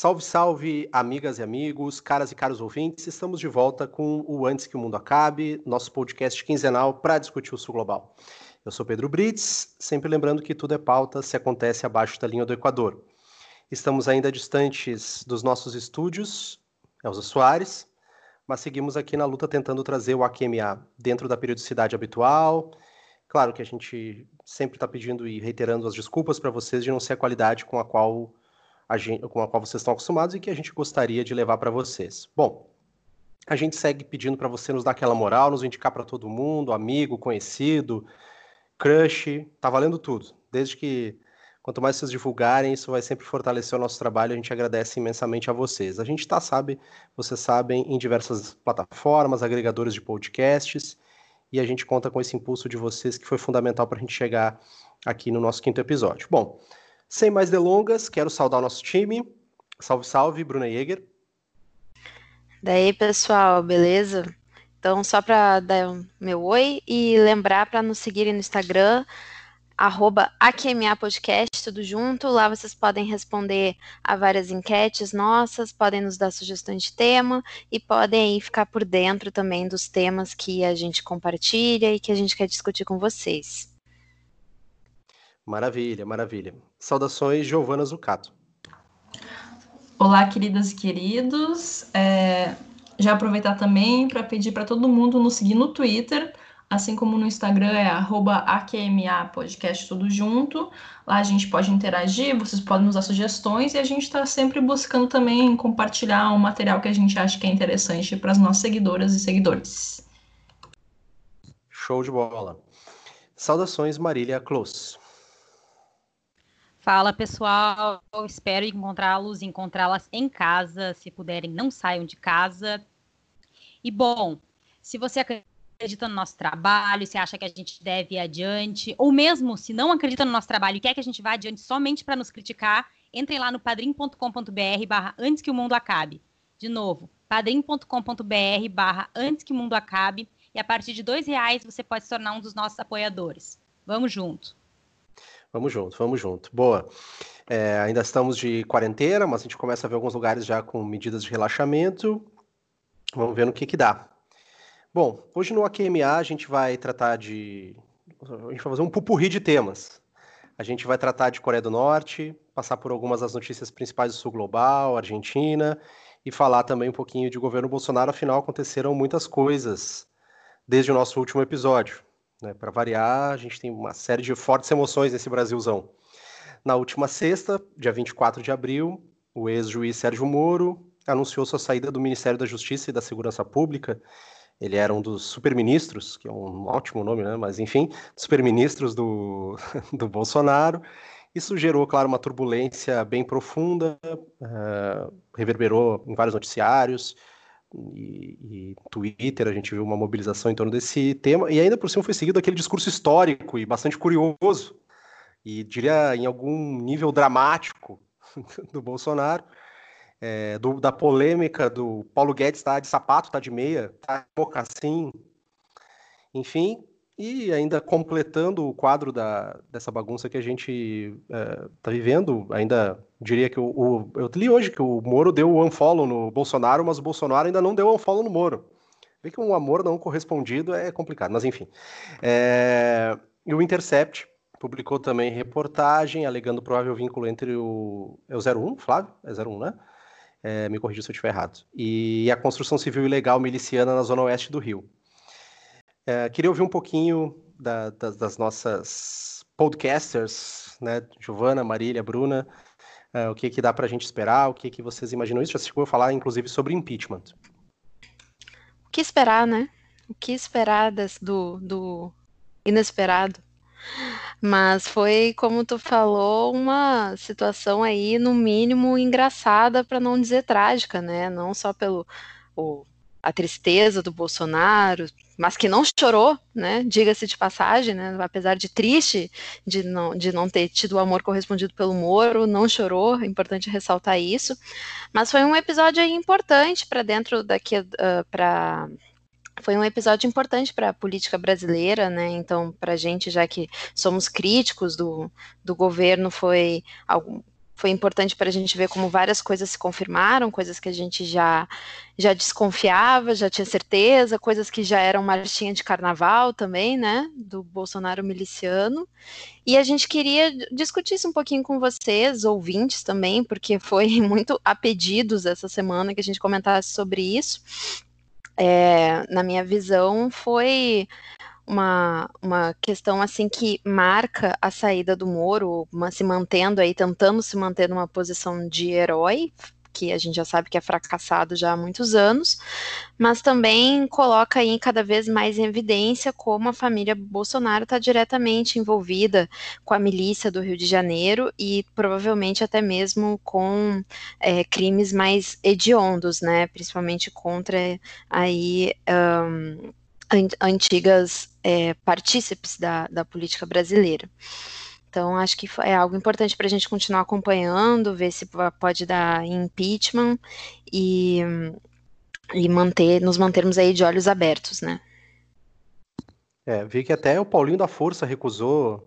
Salve, salve, amigas e amigos, caras e caros ouvintes. Estamos de volta com o Antes que o Mundo Acabe, nosso podcast quinzenal para discutir o Sul Global. Eu sou Pedro Brits, sempre lembrando que tudo é pauta se acontece abaixo da linha do Equador. Estamos ainda distantes dos nossos estúdios, Elza Soares, mas seguimos aqui na luta tentando trazer o AQMA dentro da periodicidade habitual. Claro que a gente sempre está pedindo e reiterando as desculpas para vocês de não ser a qualidade com a qual gente, com a qual vocês estão acostumados e que a gente gostaria de levar para vocês. Bom, a gente segue pedindo para você nos dar aquela moral, nos indicar para todo mundo, amigo, conhecido, crush, tá valendo tudo. Desde que Quanto mais vocês divulgarem, isso vai sempre fortalecer o nosso trabalho. A gente agradece imensamente a vocês. A gente está, sabe, vocês sabem, em diversas plataformas, agregadores de podcasts, e a gente conta com esse impulso de vocês que foi fundamental para a gente chegar aqui no nosso quinto episódio. Bom, sem mais delongas, quero saudar o nosso time. Salve, salve, Bruna Jäger. Daí, pessoal, beleza? Então, só para dar meu oi e lembrar para nos seguirem no Instagram, arroba AQMA Podcast, tudo junto. Lá vocês podem responder a várias enquetes nossas, podem nos dar sugestões de tema e podem aí ficar por dentro também dos temas que a gente compartilha e que a gente quer discutir com vocês. Maravilha, maravilha. Saudações, Giovana Zucato. Olá, queridas e queridos. É, já aproveitar também para pedir para todo mundo nos seguir no Twitter, assim como no Instagram é AQMA Podcast tudo junto. Lá a gente pode interagir, vocês podem nos dar sugestões e a gente está sempre buscando também compartilhar um material que a gente acha que é interessante para as nossas seguidoras e seguidores. Show de bola. Saudações, Marília Close. Fala pessoal, espero encontrá-los, encontrá-las em casa, se puderem, não saiam de casa. E bom, se você acredita no nosso trabalho, se acha que a gente deve ir adiante, ou mesmo se não acredita no nosso trabalho e quer que a gente vá adiante somente para nos criticar, entrem lá no padrim.com.br barra antes que o mundo acabe. De novo, padrim.com.br barra antes que o mundo acabe e a partir de dois reais você pode se tornar um dos nossos apoiadores. Vamos junto. Vamos junto, vamos junto. Boa. É, ainda estamos de quarentena, mas a gente começa a ver alguns lugares já com medidas de relaxamento. Vamos ver no que que dá. Bom, hoje no AQMA a gente vai tratar de. A gente vai fazer um pupurri de temas. A gente vai tratar de Coreia do Norte, passar por algumas das notícias principais do Sul Global, Argentina, e falar também um pouquinho de governo Bolsonaro, afinal aconteceram muitas coisas desde o nosso último episódio. Né? Para variar, a gente tem uma série de fortes emoções nesse Brasilzão. Na última sexta, dia 24 de abril, o ex-juiz Sérgio Moro anunciou sua saída do Ministério da Justiça e da Segurança Pública ele era um dos superministros, que é um ótimo nome, né? Mas enfim, superministros do, do Bolsonaro. Isso gerou, claro, uma turbulência bem profunda, uh, reverberou em vários noticiários e, e, Twitter, a gente viu uma mobilização em torno desse tema, e ainda por cima foi seguido aquele discurso histórico e bastante curioso, e diria em algum nível dramático do Bolsonaro, é, do, da polêmica do Paulo Guedes tá de sapato, tá de meia, tá de assim, enfim, e ainda completando o quadro da, dessa bagunça que a gente é, tá vivendo, ainda diria que o, o, eu li hoje que o Moro deu o unfollow no Bolsonaro, mas o Bolsonaro ainda não deu o unfollow no Moro. Vê que um amor não correspondido é complicado, mas enfim. É, e o Intercept publicou também reportagem alegando provável vínculo entre o. É o 01, Flávio? É 01, né? é, me corrija se eu estiver errado, e a construção civil ilegal miliciana na zona oeste do Rio. É, queria ouvir um pouquinho da, das, das, nossas podcasters, né, Giovana, Marília, Bruna, é, o que, que dá para a gente esperar, o que, que vocês imaginam isso? Já chegou a falar, inclusive, sobre impeachment. O que esperar, né? O que esperar do, do inesperado? Mas foi, como tu falou, uma situação aí, no mínimo, engraçada, para não dizer trágica, né? Não só pelo o, a tristeza do Bolsonaro, mas que não chorou, né? Diga-se de passagem, né? Apesar de triste de não, de não ter tido o amor correspondido pelo Moro, não chorou, é importante ressaltar isso. Mas foi um episódio importante para dentro daqui uh, ah, para foi um episódio importante para a política brasileira, né? Então, para a gente, já que somos críticos do, do governo, foi algo, foi importante para a gente ver como várias coisas se confirmaram, coisas que a gente já, já desconfiava, já tinha certeza, coisas que já eram marchinha de carnaval também, né, do Bolsonaro miliciano. E a gente queria discutir isso um pouquinho com vocês, ouvintes também, porque foi muito a pedidos essa semana que a gente comentasse sobre isso. É, na minha visão, foi uma, uma questão assim que marca a saída do Moro, uma, se mantendo aí, tentando se manter numa posição de herói, que a gente já sabe que é fracassado já há muitos anos, mas também coloca aí cada vez mais em evidência como a família Bolsonaro está diretamente envolvida com a milícia do Rio de Janeiro e provavelmente até mesmo com é, crimes mais hediondos, né, principalmente contra aí um, antigas é, partícipes da, da política brasileira. Então, acho que é algo importante para a gente continuar acompanhando, ver se pode dar impeachment e, e manter, nos mantermos aí de olhos abertos, né? É, vi que até o Paulinho da Força recusou.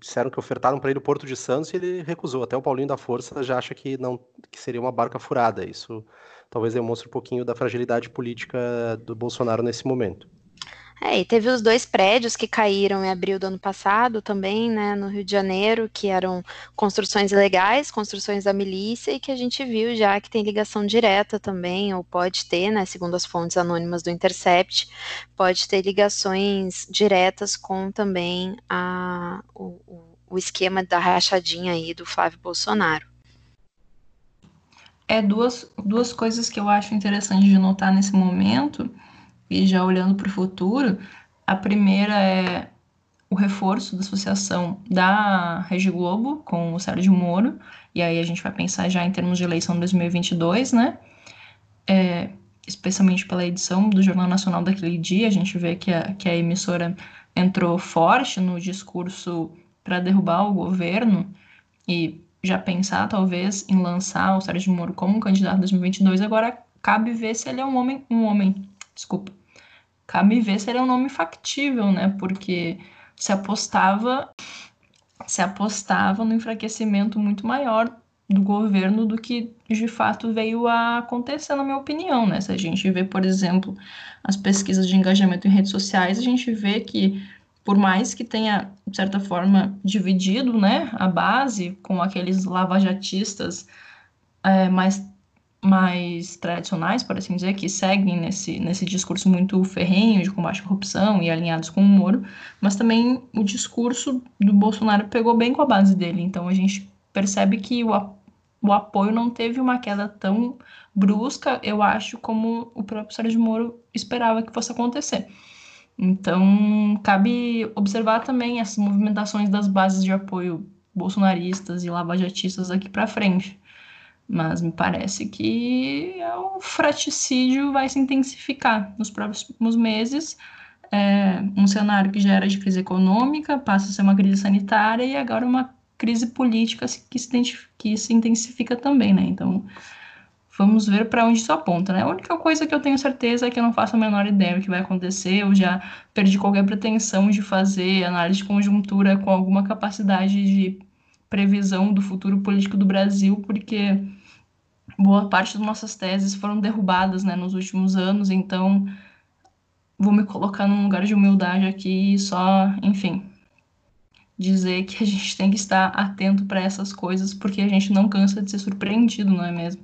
Disseram que ofertaram para ele o Porto de Santos e ele recusou. Até o Paulinho da Força já acha que não que seria uma barca furada. Isso talvez demonstre um pouquinho da fragilidade política do Bolsonaro nesse momento. É, e teve os dois prédios que caíram em abril do ano passado também, né, no Rio de Janeiro, que eram construções ilegais, construções da milícia, e que a gente viu já que tem ligação direta também, ou pode ter, né, segundo as fontes anônimas do Intercept, pode ter ligações diretas com também a, o, o esquema da rachadinha aí do Flávio Bolsonaro. É duas, duas coisas que eu acho interessante de notar nesse momento, e já olhando para o futuro. A primeira é o reforço da associação da Rede Globo com o Sérgio Moro, e aí a gente vai pensar já em termos de eleição 2022, né? É, especialmente pela edição do Jornal Nacional daquele dia, a gente vê que a, que a emissora entrou forte no discurso para derrubar o governo e já pensar, talvez, em lançar o Sérgio Moro como candidato em 2022, agora cabe ver se ele é um homem, um homem, desculpa, cabe ver se ele é um nome factível, né, porque se apostava, se apostava no enfraquecimento muito maior do governo do que de fato veio a acontecer, na minha opinião, né, se a gente vê, por exemplo, as pesquisas de engajamento em redes sociais, a gente vê que por mais que tenha, de certa forma, dividido né, a base com aqueles lavajatistas é, mais, mais tradicionais, por assim dizer, que seguem nesse, nesse discurso muito ferrenho de combate à corrupção e alinhados com o Moro, mas também o discurso do Bolsonaro pegou bem com a base dele. Então a gente percebe que o, o apoio não teve uma queda tão brusca, eu acho, como o próprio Sérgio Moro esperava que fosse acontecer. Então, cabe observar também as movimentações das bases de apoio bolsonaristas e lavajatistas aqui para frente. Mas me parece que o fraticídio vai se intensificar nos próximos meses. É um cenário que já era de crise econômica passa a ser uma crise sanitária e agora uma crise política que se, que se intensifica também, né? Então, Vamos ver para onde isso aponta, né? A única coisa que eu tenho certeza é que eu não faço a menor ideia do que vai acontecer. Eu já perdi qualquer pretensão de fazer análise de conjuntura com alguma capacidade de previsão do futuro político do Brasil, porque boa parte das nossas teses foram derrubadas né, nos últimos anos, então vou me colocar num lugar de humildade aqui e só, enfim, dizer que a gente tem que estar atento para essas coisas, porque a gente não cansa de ser surpreendido, não é mesmo?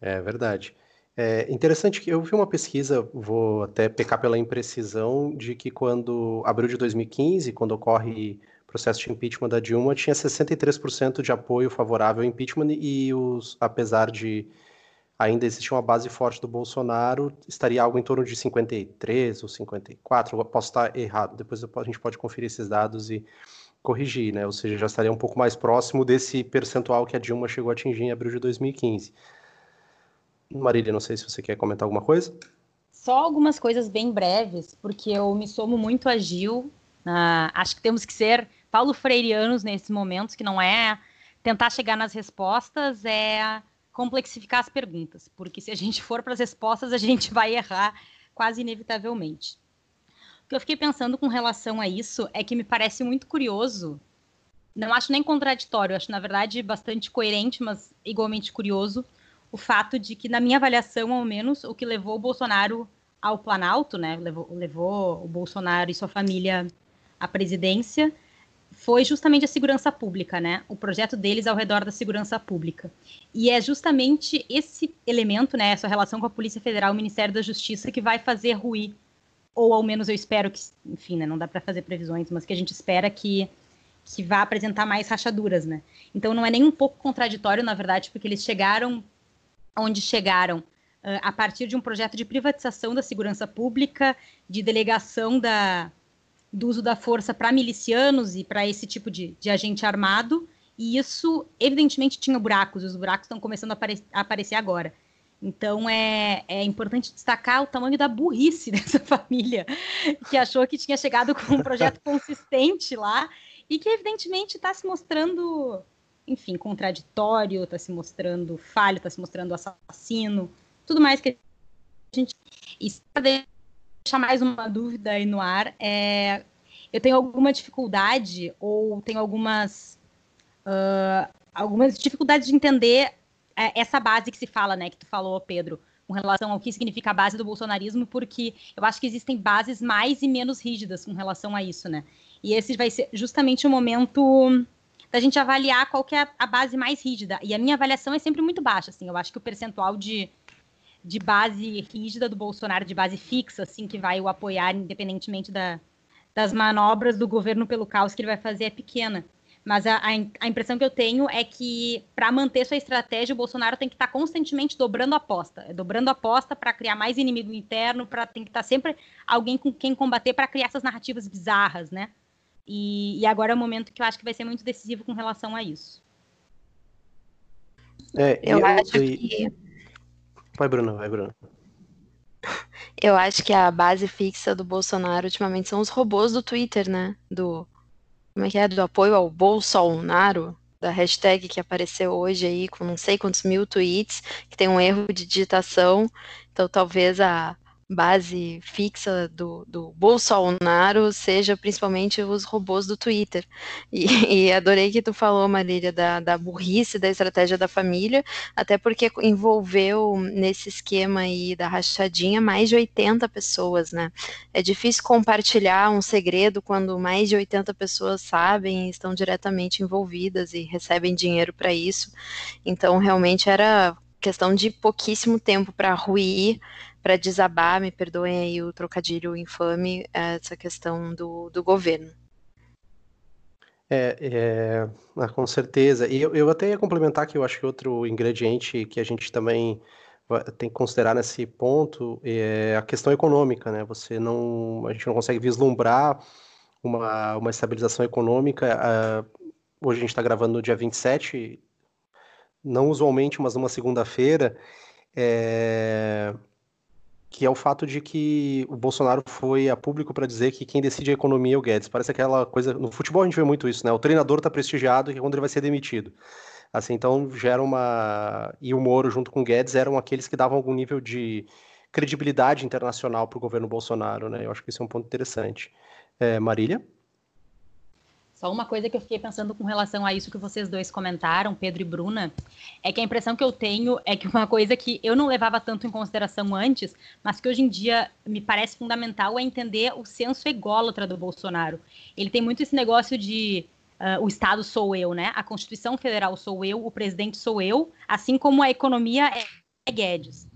É verdade. É interessante que eu vi uma pesquisa, vou até pecar pela imprecisão, de que quando, abril de 2015, quando ocorre processo de impeachment da Dilma, tinha 63% de apoio favorável ao impeachment e, os, apesar de ainda existir uma base forte do Bolsonaro, estaria algo em torno de 53 ou 54, eu posso estar errado, depois a gente pode conferir esses dados e corrigir, né? Ou seja, já estaria um pouco mais próximo desse percentual que a Dilma chegou a atingir em abril de 2015. Marília, não sei se você quer comentar alguma coisa. Só algumas coisas bem breves, porque eu me somo muito a Gil. Uh, acho que temos que ser Paulo Freireanos nesse momento, que não é tentar chegar nas respostas, é complexificar as perguntas, porque se a gente for para as respostas, a gente vai errar quase inevitavelmente. O que eu fiquei pensando com relação a isso é que me parece muito curioso não acho nem contraditório, acho, na verdade, bastante coerente, mas igualmente curioso, o fato de que, na minha avaliação, ao menos, o que levou o Bolsonaro ao Planalto, né, levou, levou o Bolsonaro e sua família à presidência, foi justamente a segurança pública, né? O projeto deles ao redor da segurança pública. E é justamente esse elemento, né, essa relação com a Polícia Federal, o Ministério da Justiça, que vai fazer ruir, ou ao menos eu espero que, enfim, né, não dá para fazer previsões, mas que a gente espera que que vá apresentar mais rachaduras, né? Então não é nem um pouco contraditório, na verdade, porque eles chegaram onde chegaram a partir de um projeto de privatização da segurança pública, de delegação da, do uso da força para milicianos e para esse tipo de, de, agente armado, e isso, evidentemente, tinha buracos, e os buracos estão começando a, apare a aparecer agora. Então é, é, importante destacar o tamanho da burrice dessa família, que achou que tinha chegado com um projeto consistente lá e que evidentemente está se mostrando, enfim, contraditório, está se mostrando falho, está se mostrando assassino, tudo mais que a gente. E deixar mais uma dúvida aí no ar, é, eu tenho alguma dificuldade ou tenho algumas uh, algumas dificuldades de entender é, essa base que se fala, né, que tu falou, Pedro, com relação ao que significa a base do bolsonarismo, porque eu acho que existem bases mais e menos rígidas com relação a isso, né? E esse vai ser justamente o momento da gente avaliar qual que é a base mais rígida. E a minha avaliação é sempre muito baixa, assim. Eu acho que o percentual de, de base rígida do Bolsonaro, de base fixa, assim, que vai o apoiar independentemente da, das manobras do governo pelo caos que ele vai fazer é pequena. Mas a, a impressão que eu tenho é que, para manter sua estratégia, o Bolsonaro tem que estar tá constantemente dobrando a aposta. Dobrando a aposta para criar mais inimigo interno, para tem que estar tá sempre alguém com quem combater para criar essas narrativas bizarras, né? E, e, agora é o momento que eu acho que vai ser muito decisivo com relação a isso. É, eu, eu acho que. Vai, Bruna, vai, Bruna. Eu acho que a base fixa do Bolsonaro ultimamente são os robôs do Twitter, né? Do. Como é que é? Do apoio ao Bolsonaro, da hashtag que apareceu hoje aí, com não sei quantos mil tweets, que tem um erro de digitação. Então talvez a, base fixa do, do Bolsonaro seja principalmente os robôs do Twitter. E, e, adorei que tu falou, Marília, da, da burrice da estratégia da família, até porque envolveu nesse esquema aí da rachadinha mais de 80 pessoas, né? É difícil compartilhar um segredo quando mais de 80 pessoas sabem e estão diretamente envolvidas e recebem dinheiro para isso. Então, realmente era questão de pouquíssimo tempo para ruir para desabar, me perdoem aí o trocadilho infame, essa questão do, do governo. É, é ah, com certeza. E eu, eu até ia complementar que eu acho que outro ingrediente que a gente também tem que considerar nesse ponto é a questão econômica, né? Você não, a gente não consegue vislumbrar uma, uma estabilização econômica. Uh, hoje a gente está gravando no dia 27, não usualmente, mas numa segunda-feira. É, que é o fato de que o Bolsonaro foi a público para dizer que quem decide a economia é o Guedes. Parece aquela coisa. No futebol a gente vê muito isso, né? O treinador está prestigiado e quando ele vai ser demitido. Assim, então gera uma. E o Moro, junto com o Guedes, eram aqueles que davam algum nível de credibilidade internacional para o governo Bolsonaro, né? Eu acho que isso é um ponto interessante. É, Marília? Só uma coisa que eu fiquei pensando com relação a isso que vocês dois comentaram, Pedro e Bruna, é que a impressão que eu tenho é que uma coisa que eu não levava tanto em consideração antes, mas que hoje em dia me parece fundamental é entender o senso ególatra do Bolsonaro. Ele tem muito esse negócio de uh, o Estado sou eu, né? A Constituição Federal sou eu, o presidente sou eu, assim como a economia é Guedes.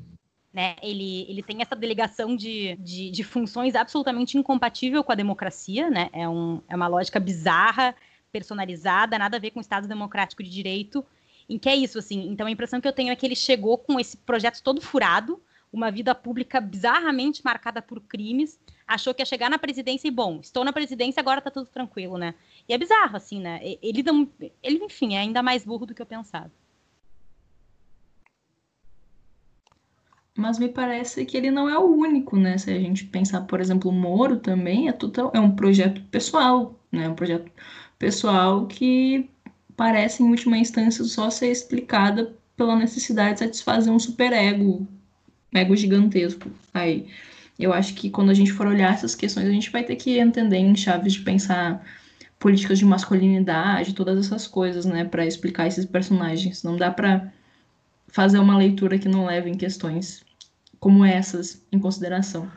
Né? Ele, ele tem essa delegação de, de, de, funções absolutamente incompatível com a democracia, né? É, um, é uma lógica bizarra, personalizada, nada a ver com o Estado Democrático de Direito, em que é isso, assim. Então a impressão que eu tenho é que ele chegou com esse projeto todo furado, uma vida pública bizarramente marcada por crimes, achou que ia chegar na presidência e, bom, estou na presidência, agora tá tudo tranquilo, né? E é bizarro, assim, né? Ele, ele enfim, é ainda mais burro do que eu pensava. Mas me parece que ele não é o único, né? Se a gente pensar, por exemplo, o Moro também é, total, é um projeto pessoal, né? Um projeto pessoal que parece, em última instância, só ser explicada pela necessidade de satisfazer um superego, ego gigantesco. Aí, eu acho que quando a gente for olhar essas questões, a gente vai ter que entender em chaves de pensar políticas de masculinidade, todas essas coisas, né, para explicar esses personagens. Não dá para fazer uma leitura que não leve em questões como essas em consideração.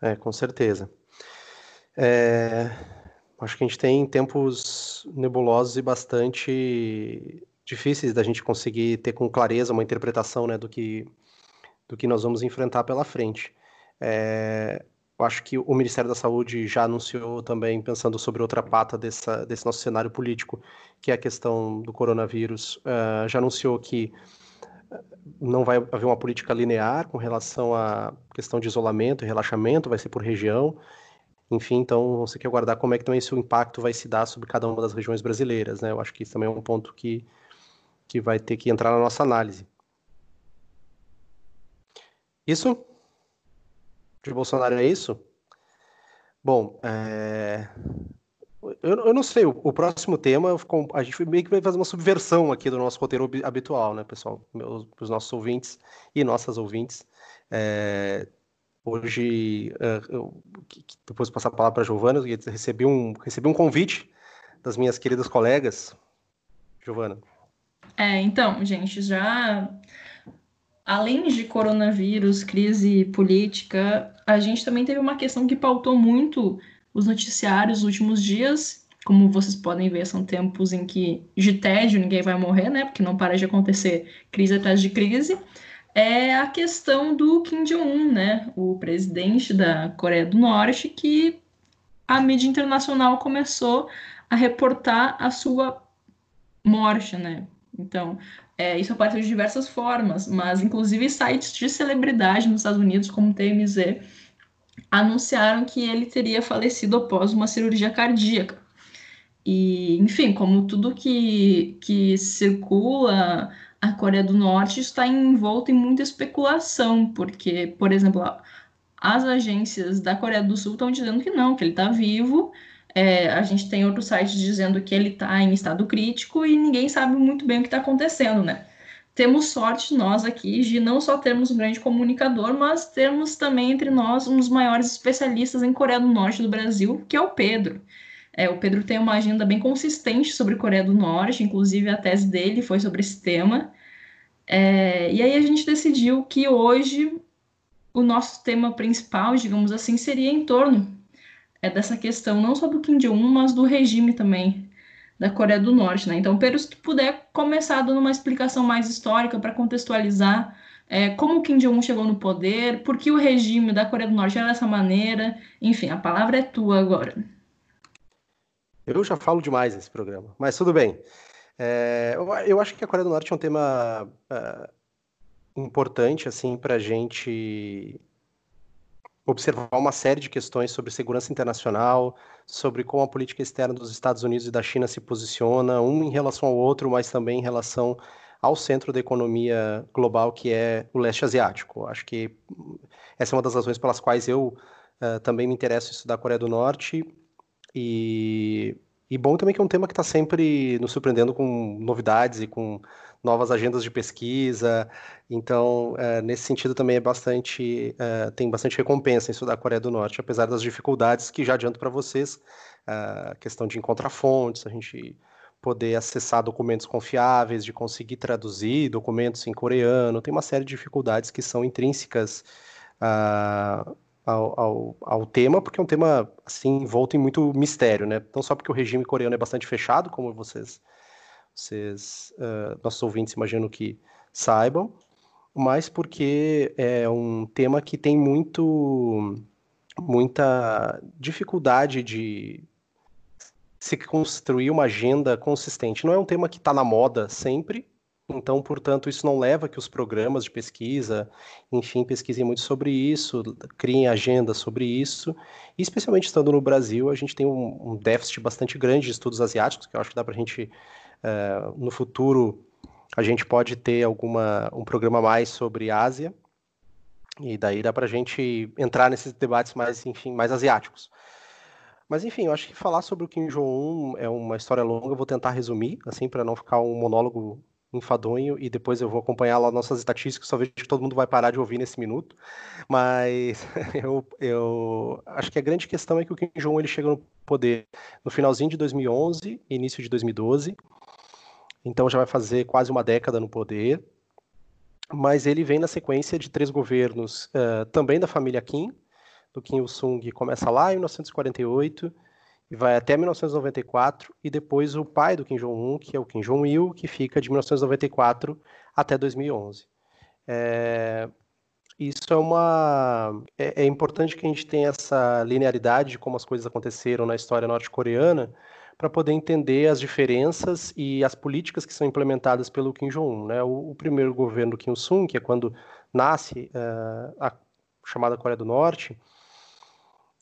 É, com certeza. É, acho que a gente tem tempos nebulosos e bastante difíceis da gente conseguir ter com clareza uma interpretação né, do, que, do que nós vamos enfrentar pela frente. É, acho que o Ministério da Saúde já anunciou também, pensando sobre outra pata dessa, desse nosso cenário político, que é a questão do coronavírus, uh, já anunciou que não vai haver uma política linear com relação à questão de isolamento e relaxamento, vai ser por região. Enfim, então você quer aguardar como é que também esse impacto vai se dar sobre cada uma das regiões brasileiras, né? Eu acho que isso também é um ponto que, que vai ter que entrar na nossa análise. Isso? De Bolsonaro é isso? Bom, é... eu, eu, não sei, o, o, próximo tema, a gente meio que vai fazer uma subversão aqui do nosso roteiro habitual, né, pessoal? Para os nossos ouvintes e nossas ouvintes. É... Hoje, é, eu, depois de passar a palavra para a Giovana, eu recebi um, recebi um convite das minhas queridas colegas. Giovana. É, então, gente, já além de coronavírus, crise política, a gente também teve uma questão que pautou muito os noticiários nos últimos dias. Como vocês podem ver, são tempos em que de tédio ninguém vai morrer, né? Porque não para de acontecer crise atrás de crise é a questão do Kim Jong-un, né, o presidente da Coreia do Norte, que a mídia internacional começou a reportar a sua morte, né? Então, é, isso apareceu de diversas formas, mas inclusive sites de celebridade nos Estados Unidos, como o TMZ, anunciaram que ele teria falecido após uma cirurgia cardíaca. E, enfim, como tudo que, que circula a Coreia do Norte está envolto em muita especulação, porque, por exemplo, as agências da Coreia do Sul estão dizendo que não, que ele está vivo. É, a gente tem outros sites dizendo que ele está em estado crítico e ninguém sabe muito bem o que está acontecendo, né? Temos sorte nós aqui de não só termos um grande comunicador, mas termos também entre nós um dos maiores especialistas em Coreia do Norte do Brasil, que é o Pedro. É, o Pedro tem uma agenda bem consistente sobre Coreia do Norte, inclusive a tese dele foi sobre esse tema. É, e aí a gente decidiu que hoje o nosso tema principal, digamos assim, seria em torno é, dessa questão não só do Kim Jong-un, mas do regime também da Coreia do Norte. Né? Então, Pedro, se tu puder começar dando uma explicação mais histórica para contextualizar é, como o Kim Jong-un chegou no poder, por que o regime da Coreia do Norte era dessa maneira, enfim, a palavra é tua agora. Eu já falo demais nesse programa, mas tudo bem. É, eu, acho que a Coreia do Norte é um tema uh, importante assim para a gente observar uma série de questões sobre segurança internacional, sobre como a política externa dos Estados Unidos e da China se posiciona, um em relação ao outro, mas também em relação ao centro da economia global, que é o leste asiático. Acho que essa é uma das razões pelas quais eu uh, também me interesso em estudar a Coreia do Norte e, e bom também que é um tema que está sempre nos surpreendendo com novidades e com novas agendas de pesquisa. Então, é, nesse sentido também é bastante é, tem bastante recompensa em estudar a Coreia do Norte, apesar das dificuldades que já adianto para vocês, é, a questão de encontrar fontes, a gente poder acessar documentos confiáveis, de conseguir traduzir documentos em coreano, tem uma série de dificuldades que são intrínsecas ao, ao, ao, tema, porque é um tema assim envolto em muito mistério, né? Não só porque o regime coreano é bastante fechado, como vocês, vocês uh, nossos ouvintes imagino que saibam, mas porque é um tema que tem muito muita dificuldade de se construir uma agenda consistente. Não é um tema que está na moda sempre, então, portanto, isso não leva que os programas de pesquisa, enfim, pesquisem muito sobre isso, criem agendas sobre isso. E, especialmente estando no Brasil, a gente tem um, um déficit bastante grande de estudos asiáticos, que eu acho que dá para a gente, uh, no futuro, a gente pode ter alguma, um programa mais sobre Ásia, e daí dá para a gente entrar nesses debates mais, enfim, mais asiáticos. Mas enfim, eu acho que falar sobre o Kim Jong-un é uma história longa, eu vou tentar resumir, assim, para não ficar um monólogo enfadonho e depois eu vou acompanhar lá nossas estatísticas, só vejo que todo mundo vai parar de ouvir nesse minuto. Mas eu, eu acho que a grande questão é que o Kim Jong-un ele chega no poder no finalzinho de 2011, início de 2012. Então já vai fazer quase uma década no poder. Mas ele vem na sequência de três governos uh, também da família Kim, do Kim Il-sung começa lá em 1948 e vai até 1994, e depois o pai do Kim Jong-un, que é o Kim Jong-il, que fica de 1994 até 2011. É, isso é uma. É, é, importante que a gente tenha essa linearidade de como as coisas aconteceram na história norte-coreana para poder entender as diferenças e as políticas que são implementadas pelo Kim Jong-un. Né? O, o, primeiro governo do Kim Il-sung, que é quando nasce uh, a chamada Coreia do Norte,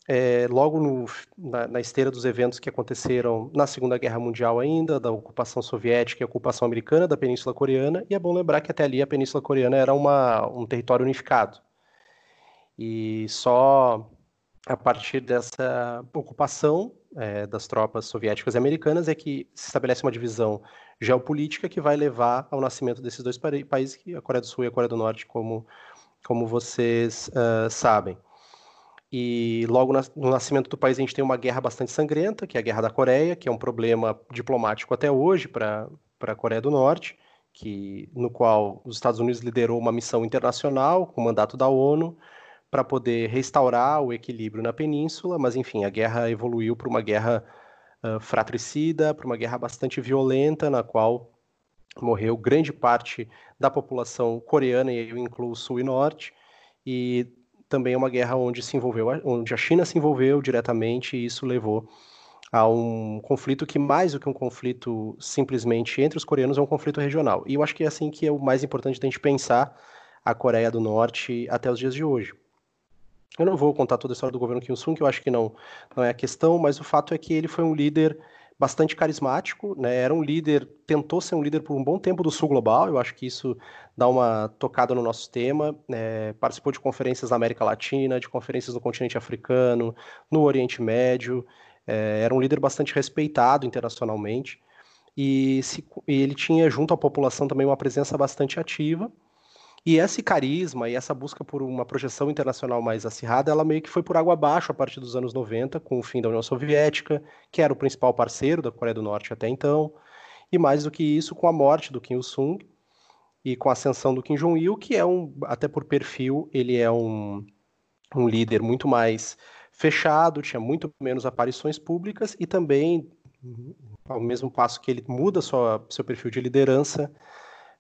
é, logo no, na, na, esteira dos eventos que aconteceram na Segunda Guerra Mundial ainda, da ocupação soviética e ocupação americana da Península Coreana, e é bom lembrar que até ali a Península Coreana era uma, um território unificado. E só a partir dessa ocupação é, das tropas soviéticas e americanas é que se estabelece uma divisão geopolítica que vai levar ao nascimento desses dois países, a Coreia do Sul e a Coreia do Norte, como, como vocês uh, sabem. E logo no nascimento do país a gente tem uma guerra bastante sangrenta, que é a Guerra da Coreia, que é um problema diplomático até hoje para a Coreia do Norte, que, no qual os Estados Unidos liderou uma missão internacional com mandato da ONU para poder restaurar o equilíbrio na península, mas enfim, a guerra evoluiu para uma guerra uh, fratricida, para uma guerra bastante violenta, na qual morreu grande parte da população coreana, e eu incluo Sul e Norte, e também é uma guerra onde se envolveu, onde a China se envolveu diretamente e isso levou a um conflito que mais do que um conflito simplesmente entre os coreanos é um conflito regional. E eu acho que é assim que é o mais importante da gente pensar a Coreia do Norte até os dias de hoje. Eu não vou contar toda a história do governo Kim Il-sung, que eu acho que não, não é a questão, mas o fato é que ele foi um líder bastante carismático, né? Era um líder, tentou ser um líder por um bom tempo do Sul Global. Eu acho que isso dá uma tocada no nosso tema. É, participou de conferências na América Latina, de conferências no continente africano, no Oriente Médio. É, era um líder bastante respeitado internacionalmente e, se, e ele tinha junto à população também uma presença bastante ativa. E esse carisma e essa busca por uma projeção internacional mais acirrada, ela meio que foi por água abaixo a partir dos anos 90, com o fim da União Soviética, que era o principal parceiro da Coreia do Norte até então, e mais do que isso, com a morte do Kim Il-sung e com a ascensão do Kim Jong-il, que é um, até por perfil, ele é um, um líder muito mais fechado, tinha muito menos aparições públicas e também, ao mesmo passo que ele muda sua, seu perfil de liderança,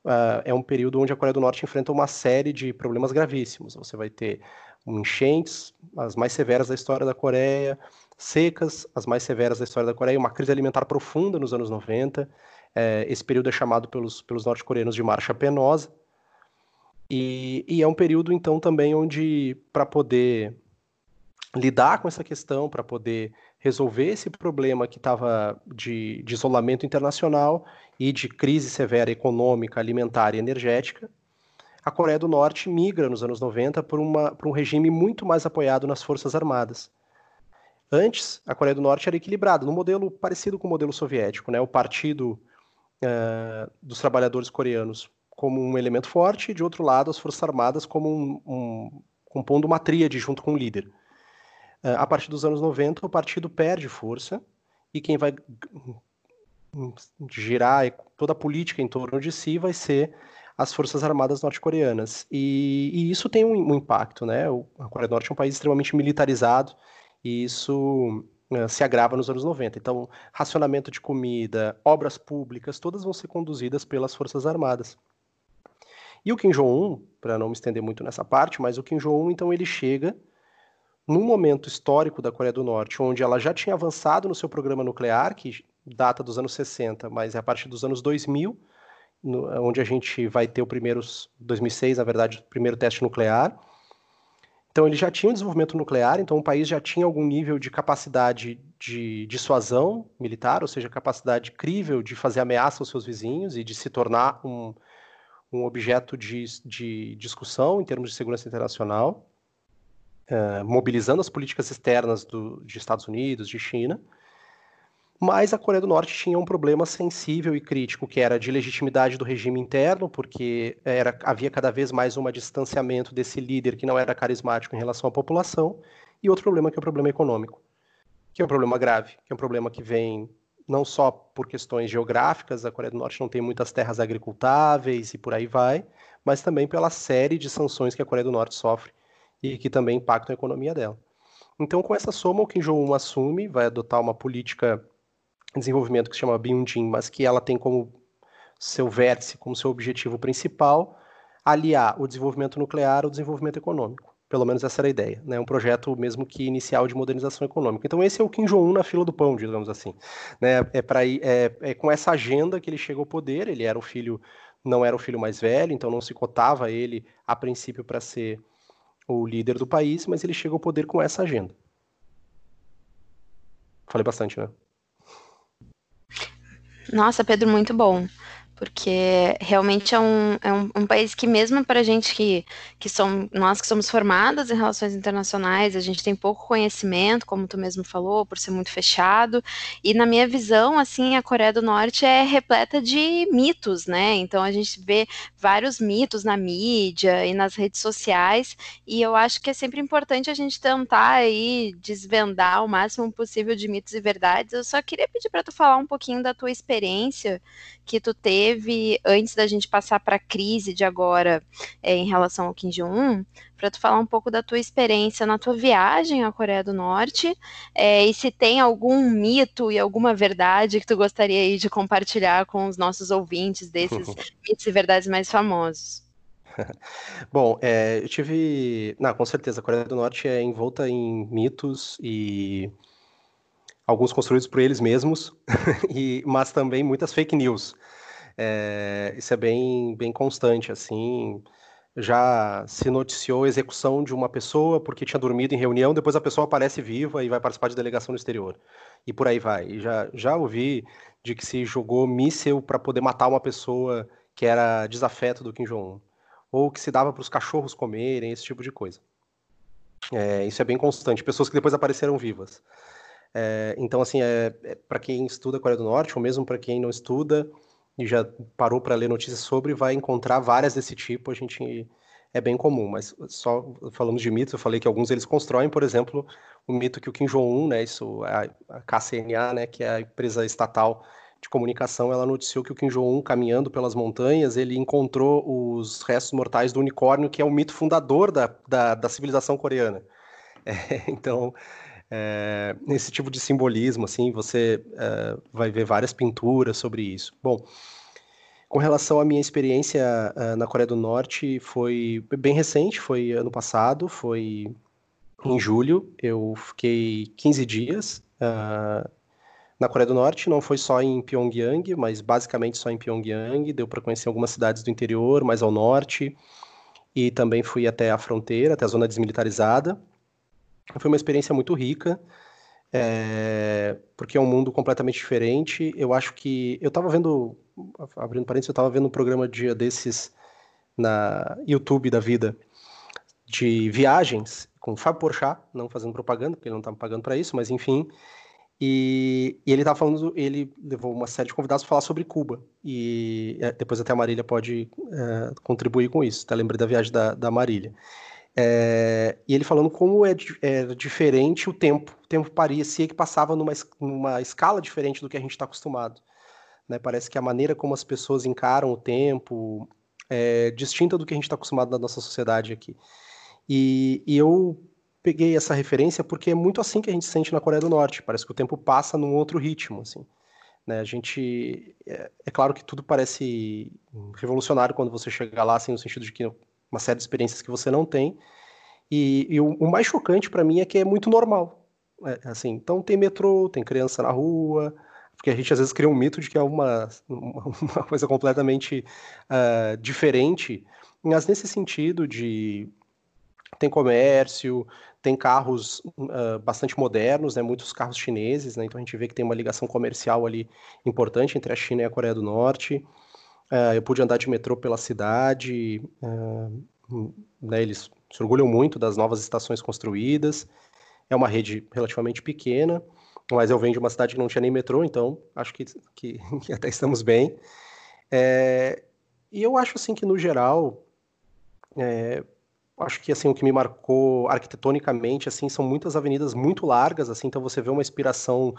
uh, é um período onde a Coreia do Norte enfrenta uma série de problemas gravíssimos. Você vai ter enchentes, as mais severas da história da Coreia, secas, as mais severas da história da Coreia, uma crise alimentar profunda nos anos 90. É, esse período é chamado pelos, pelos norte-coreanos de Marcha Penosa. E, e, é um período, então, também onde, para poder lidar com essa questão, para poder resolver esse problema que estava de, de, isolamento internacional e de crise severa econômica, alimentar e energética, a Coreia do Norte migra nos anos 90 para um regime muito mais apoiado nas Forças Armadas. Antes, a Coreia do Norte era equilibrada, no modelo parecido com o modelo soviético, né? o Partido uh, dos Trabalhadores Coreanos como um elemento forte, e de outro lado, as Forças Armadas como um, um compondo uma tríade junto com o líder. Uh, a partir dos anos 90, o partido perde força e quem vai girar toda a política em torno de si vai ser as Forças Armadas norte-coreanas. E, e, isso tem um, um, impacto, né? O, a Coreia do Norte é um país extremamente militarizado e isso uh, se agrava nos anos 90. Então, racionamento de comida, obras públicas, todas vão ser conduzidas pelas Forças Armadas. E o Kim Jong-un, para não me estender muito nessa parte, mas o Kim Jong-un, então, ele chega num momento histórico da Coreia do Norte, onde ela já tinha avançado no seu programa nuclear, que data dos anos 60, mas é a partir dos anos 2000, no, onde a gente vai ter o primeiro, 2006, na verdade, o primeiro teste nuclear. Então ele já tinha um desenvolvimento nuclear, então o país já tinha algum nível de capacidade de dissuasão militar, ou seja, capacidade crível de fazer ameaça aos seus vizinhos e de se tornar um, um objeto de, de discussão em termos de segurança internacional, uh, mobilizando as políticas externas do, de Estados Unidos, de China. Mas a Coreia do Norte tinha um problema sensível e crítico, que era de legitimidade do regime interno, porque era, havia cada vez mais um distanciamento desse líder que não era carismático em relação à população, e outro problema que é o problema econômico, que é um problema grave, que é um problema que vem não só por questões geográficas, a Coreia do Norte não tem muitas terras agricultáveis e por aí vai, mas também pela série de sanções que a Coreia do Norte sofre e que também impactam a economia dela. Então, com essa soma, o Kim Jong-un assume, vai adotar uma política desenvolvimento que se chama Byung-jin, mas que ela tem como seu vértice, como seu objetivo principal, aliar o desenvolvimento nuclear ao desenvolvimento econômico. Pelo menos essa era a ideia, né? Um projeto mesmo que inicial de modernização econômica. Então esse é o Kim Jong-un na fila do pão, digamos assim. Né? É, para é, é com essa agenda que ele chega ao poder. Ele era o filho, não era o filho mais velho, então não se cotava ele a princípio para ser o líder do país, mas ele chega ao poder com essa agenda. Falei bastante, né? Nossa, Pedro, muito bom porque realmente é um, é um, um país que mesmo para a gente que, que somos, nós que somos formadas em relações internacionais, a gente tem pouco conhecimento, como tu mesmo falou, por ser muito fechado, e na minha visão, assim, a Coreia do Norte é repleta de mitos, né, então a gente vê vários mitos na mídia e nas redes sociais, e eu acho que é sempre importante a gente tentar aí desvendar o máximo possível de mitos e verdades, eu só queria pedir para tu falar um pouquinho da tua experiência que tu teve teve antes da gente passar para a crise de agora é, em relação ao Kim Jong-un, para tu falar um pouco da tua experiência na tua viagem à Coreia do Norte é, e se tem algum mito e alguma verdade que tu gostaria de compartilhar com os nossos ouvintes desses mitos e verdades mais famosos. Bom, é, eu tive. Não, com certeza, a Coreia do Norte é envolta em mitos e alguns construídos por eles mesmos, e, mas também muitas fake news. É, isso é bem, bem constante, assim. Já se noticiou a execução de uma pessoa porque tinha dormido em reunião, depois a pessoa aparece viva e vai participar de delegação no exterior. E por aí vai. E já, já ouvi de que se jogou míssel para poder matar uma pessoa que era desafeto do Kim Jong-un. Ou que se dava para os cachorros comerem, esse tipo de coisa. É, isso é bem constante. Pessoas que depois apareceram vivas. É, então, assim, é, é para quem estuda a Coreia do Norte, ou mesmo para quem não estuda, e já parou para ler notícias sobre, vai encontrar várias desse tipo. A gente é bem comum, mas só falamos de mitos, eu falei que alguns eles constroem, por exemplo, o mito que o Kim Jong-un, né, isso, a, KCNA, né, que é a empresa estatal de comunicação, ela noticiou que o Kim Jong-un, caminhando pelas montanhas, ele encontrou os restos mortais do unicórnio, que é o mito fundador da, da, da civilização coreana. É, então, é, tipo de simbolismo, assim, você é, vai ver várias pinturas sobre isso. Bom, com relação à minha experiência uh, na Coreia do Norte, foi bem recente, foi ano passado, foi em julho. Eu fiquei 15 dias uh, na Coreia do Norte, não foi só em Pyongyang, mas basicamente só em Pyongyang. Deu para conhecer algumas cidades do interior, mais ao norte, e também fui até a fronteira, até a zona desmilitarizada. Foi uma experiência muito rica, é, porque é um mundo completamente diferente. Eu acho que. Eu estava vendo, abrindo parênteses, eu estava vendo um programa dia desses na YouTube da vida de viagens com o Fábio Porchat, não fazendo propaganda, porque ele não estava pagando para isso, mas enfim. E, e ele estava falando, ele levou uma série de convidados para falar sobre Cuba. E é, depois até a Marília pode é, contribuir com isso. Até lembrei da viagem da, da Marília. É, e ele falando como é, é, diferente o tempo. O tempo parecia que passava numa, numa escala diferente do que a gente está acostumado. Né? Parece que a maneira como as pessoas encaram o tempo é distinta do que a gente está acostumado na nossa sociedade aqui. E, e, eu peguei essa referência porque é muito assim que a gente sente na Coreia do Norte. Parece que o tempo passa num outro ritmo, assim. Né? A gente é, é claro que tudo parece revolucionário quando você chega lá, assim, no sentido de que uma série de experiências que você não tem. E, e o, o, mais chocante para mim é que é muito normal. É, assim, então tem metrô, tem criança na rua, porque a gente às vezes cria um mito de que é uma, uma coisa completamente uh, diferente, mas nesse sentido de tem comércio, tem carros uh, bastante modernos, né, muitos carros chineses, né, então a gente vê que tem uma ligação comercial ali importante entre a China e a Coreia do Norte. Uh, eu pude andar de metrô pela cidade, uh, né, eles se orgulham muito das novas estações construídas. É uma rede relativamente pequena, mas eu venho de uma cidade que não tinha nem metrô, então acho que, que, que até estamos bem. É, e eu acho assim que no geral, é, acho que assim o que me marcou arquitetonicamente assim são muitas avenidas muito largas, assim, então você vê uma inspiração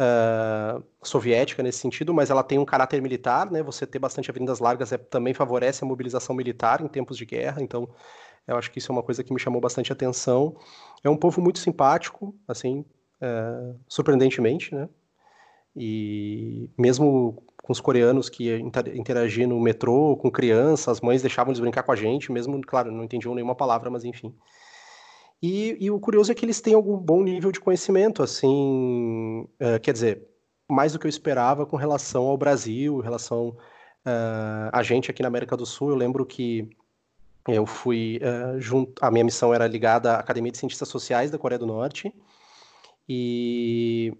uh, soviética nesse sentido, mas ela tem um caráter militar, né? Você ter bastante avenidas largas é, também favorece a mobilização militar em tempos de guerra, então eu acho que isso é uma coisa que me chamou bastante atenção. É um povo muito simpático, assim, é, surpreendentemente, né? E mesmo com os coreanos que interagiam no metrô, com crianças, as mães deixavam eles brincar com a gente, mesmo, claro, não entendiam nenhuma palavra, mas enfim. E, e o curioso é que eles têm algum bom nível de conhecimento, assim, é, quer dizer, mais do que eu esperava com relação ao Brasil, em relação uh, a gente aqui na América do Sul. Eu lembro que eu fui uh, junto, a minha missão era ligada à Academia de Cientistas Sociais da Coreia do Norte e,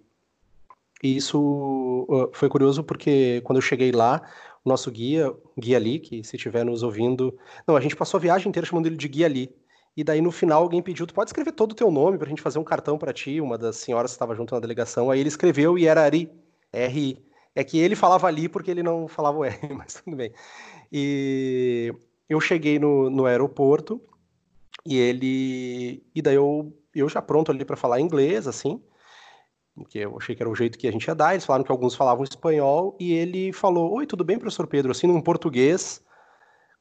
e isso uh, foi curioso porque quando eu cheguei lá, o nosso guia, Guia Ali, que se estiver nos ouvindo, não, a gente passou a viagem inteira chamando ele de Guia Ali. E daí no final alguém pediu, tu pode escrever todo o teu nome pra gente fazer um cartão para ti, uma das senhoras que estava junto na delegação. Aí ele escreveu e era Ari, R. É que ele falava ali porque ele não falava o R, mas tudo bem. E eu cheguei no, no aeroporto e ele. E daí eu, eu já pronto ali para falar inglês, assim, porque eu achei que era o jeito que a gente ia dar. Eles falaram que alguns falavam espanhol e ele falou: Oi, tudo bem, professor Pedro? Assim, num português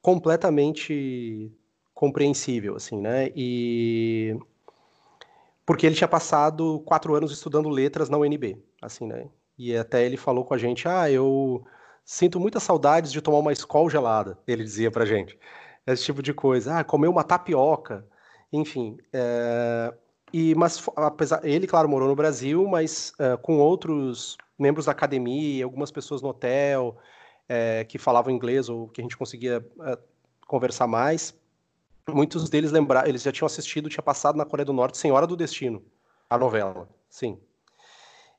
completamente compreensível, assim, né? E. Porque ele tinha passado quatro anos estudando letras na UNB, assim, né? E até ele falou com a gente: Ah, eu Sinto muitas saudades de tomar uma escola gelada, ele dizia pra gente. Esse tipo de coisa. Ah, comer uma tapioca. Enfim. É... E, mas, apesar, ele, claro, morou no Brasil, mas uh, com outros membros da academia, algumas pessoas no hotel é, que falavam inglês ou que a gente conseguia conversar mais. Muitos deles lembraram, eles já tinham assistido, tinha passado na Coreia do Norte Senhora do Destino, a novela. Sim,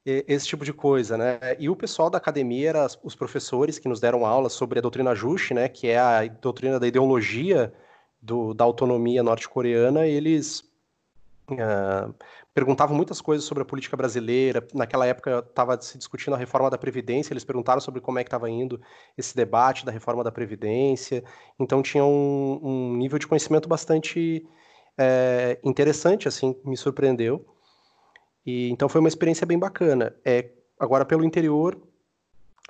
esse tipo de coisa, né? E o pessoal da academia era os professores que nos deram aula sobre a doutrina Juche, né? Que é a doutrina da ideologia do, da autonomia norte-coreana. Eles uh, perguntavam muitas coisas sobre a política brasileira. Naquela época estava se discutindo a reforma da Previdência. Eles perguntaram sobre como é que estava indo esse debate da reforma da Previdência. Então tinha um, um nível de conhecimento bastante é, interessante, assim, me surpreendeu. E, então foi uma experiência bem bacana. É, agora, pelo interior,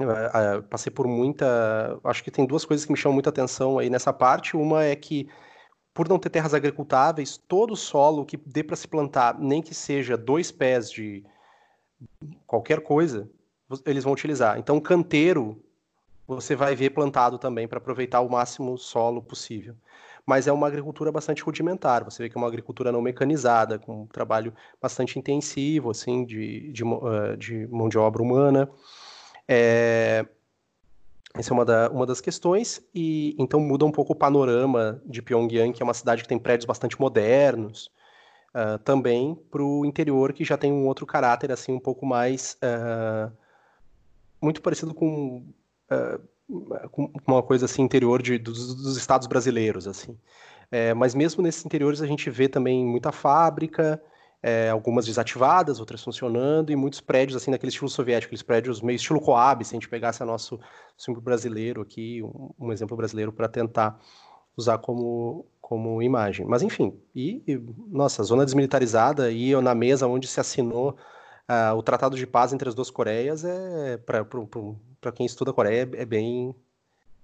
uh, uh, passei por muita. Acho que tem duas coisas que me chamam muita atenção aí nessa parte. Uma é que, por não ter terras agricultáveis, todo solo que dê para se plantar, nem que seja dois pés de qualquer coisa, eles vão utilizar. Então, canteiro você vai ver plantado também para aproveitar o máximo solo possível mas é uma agricultura bastante rudimentar. Você vê que é uma agricultura não mecanizada, com um trabalho bastante intensivo, assim, de, de, de mão de obra humana. É, essa é uma, da, uma das questões, e então muda um pouco o panorama de Pyongyang, que é uma cidade que tem prédios bastante modernos, uh, também para o interior, que já tem um outro caráter, assim, um pouco mais... Uh, muito parecido com... Uh, com uma coisa assim interior de, dos, dos estados brasileiros assim. É, mas mesmo nesses interiores a gente vê também muita fábrica é, algumas desativadas outras funcionando e muitos prédios assim naquele estilo soviético aqueles prédios meio estilo Coab se a gente pegasse a nosso símbolo brasileiro aqui um, um exemplo brasileiro para tentar usar como como imagem mas enfim e, e nossa zona desmilitarizada e na mesa onde se assinou Uh, o Tratado de Paz entre as duas Coreias é para quem estuda a Coreia é bem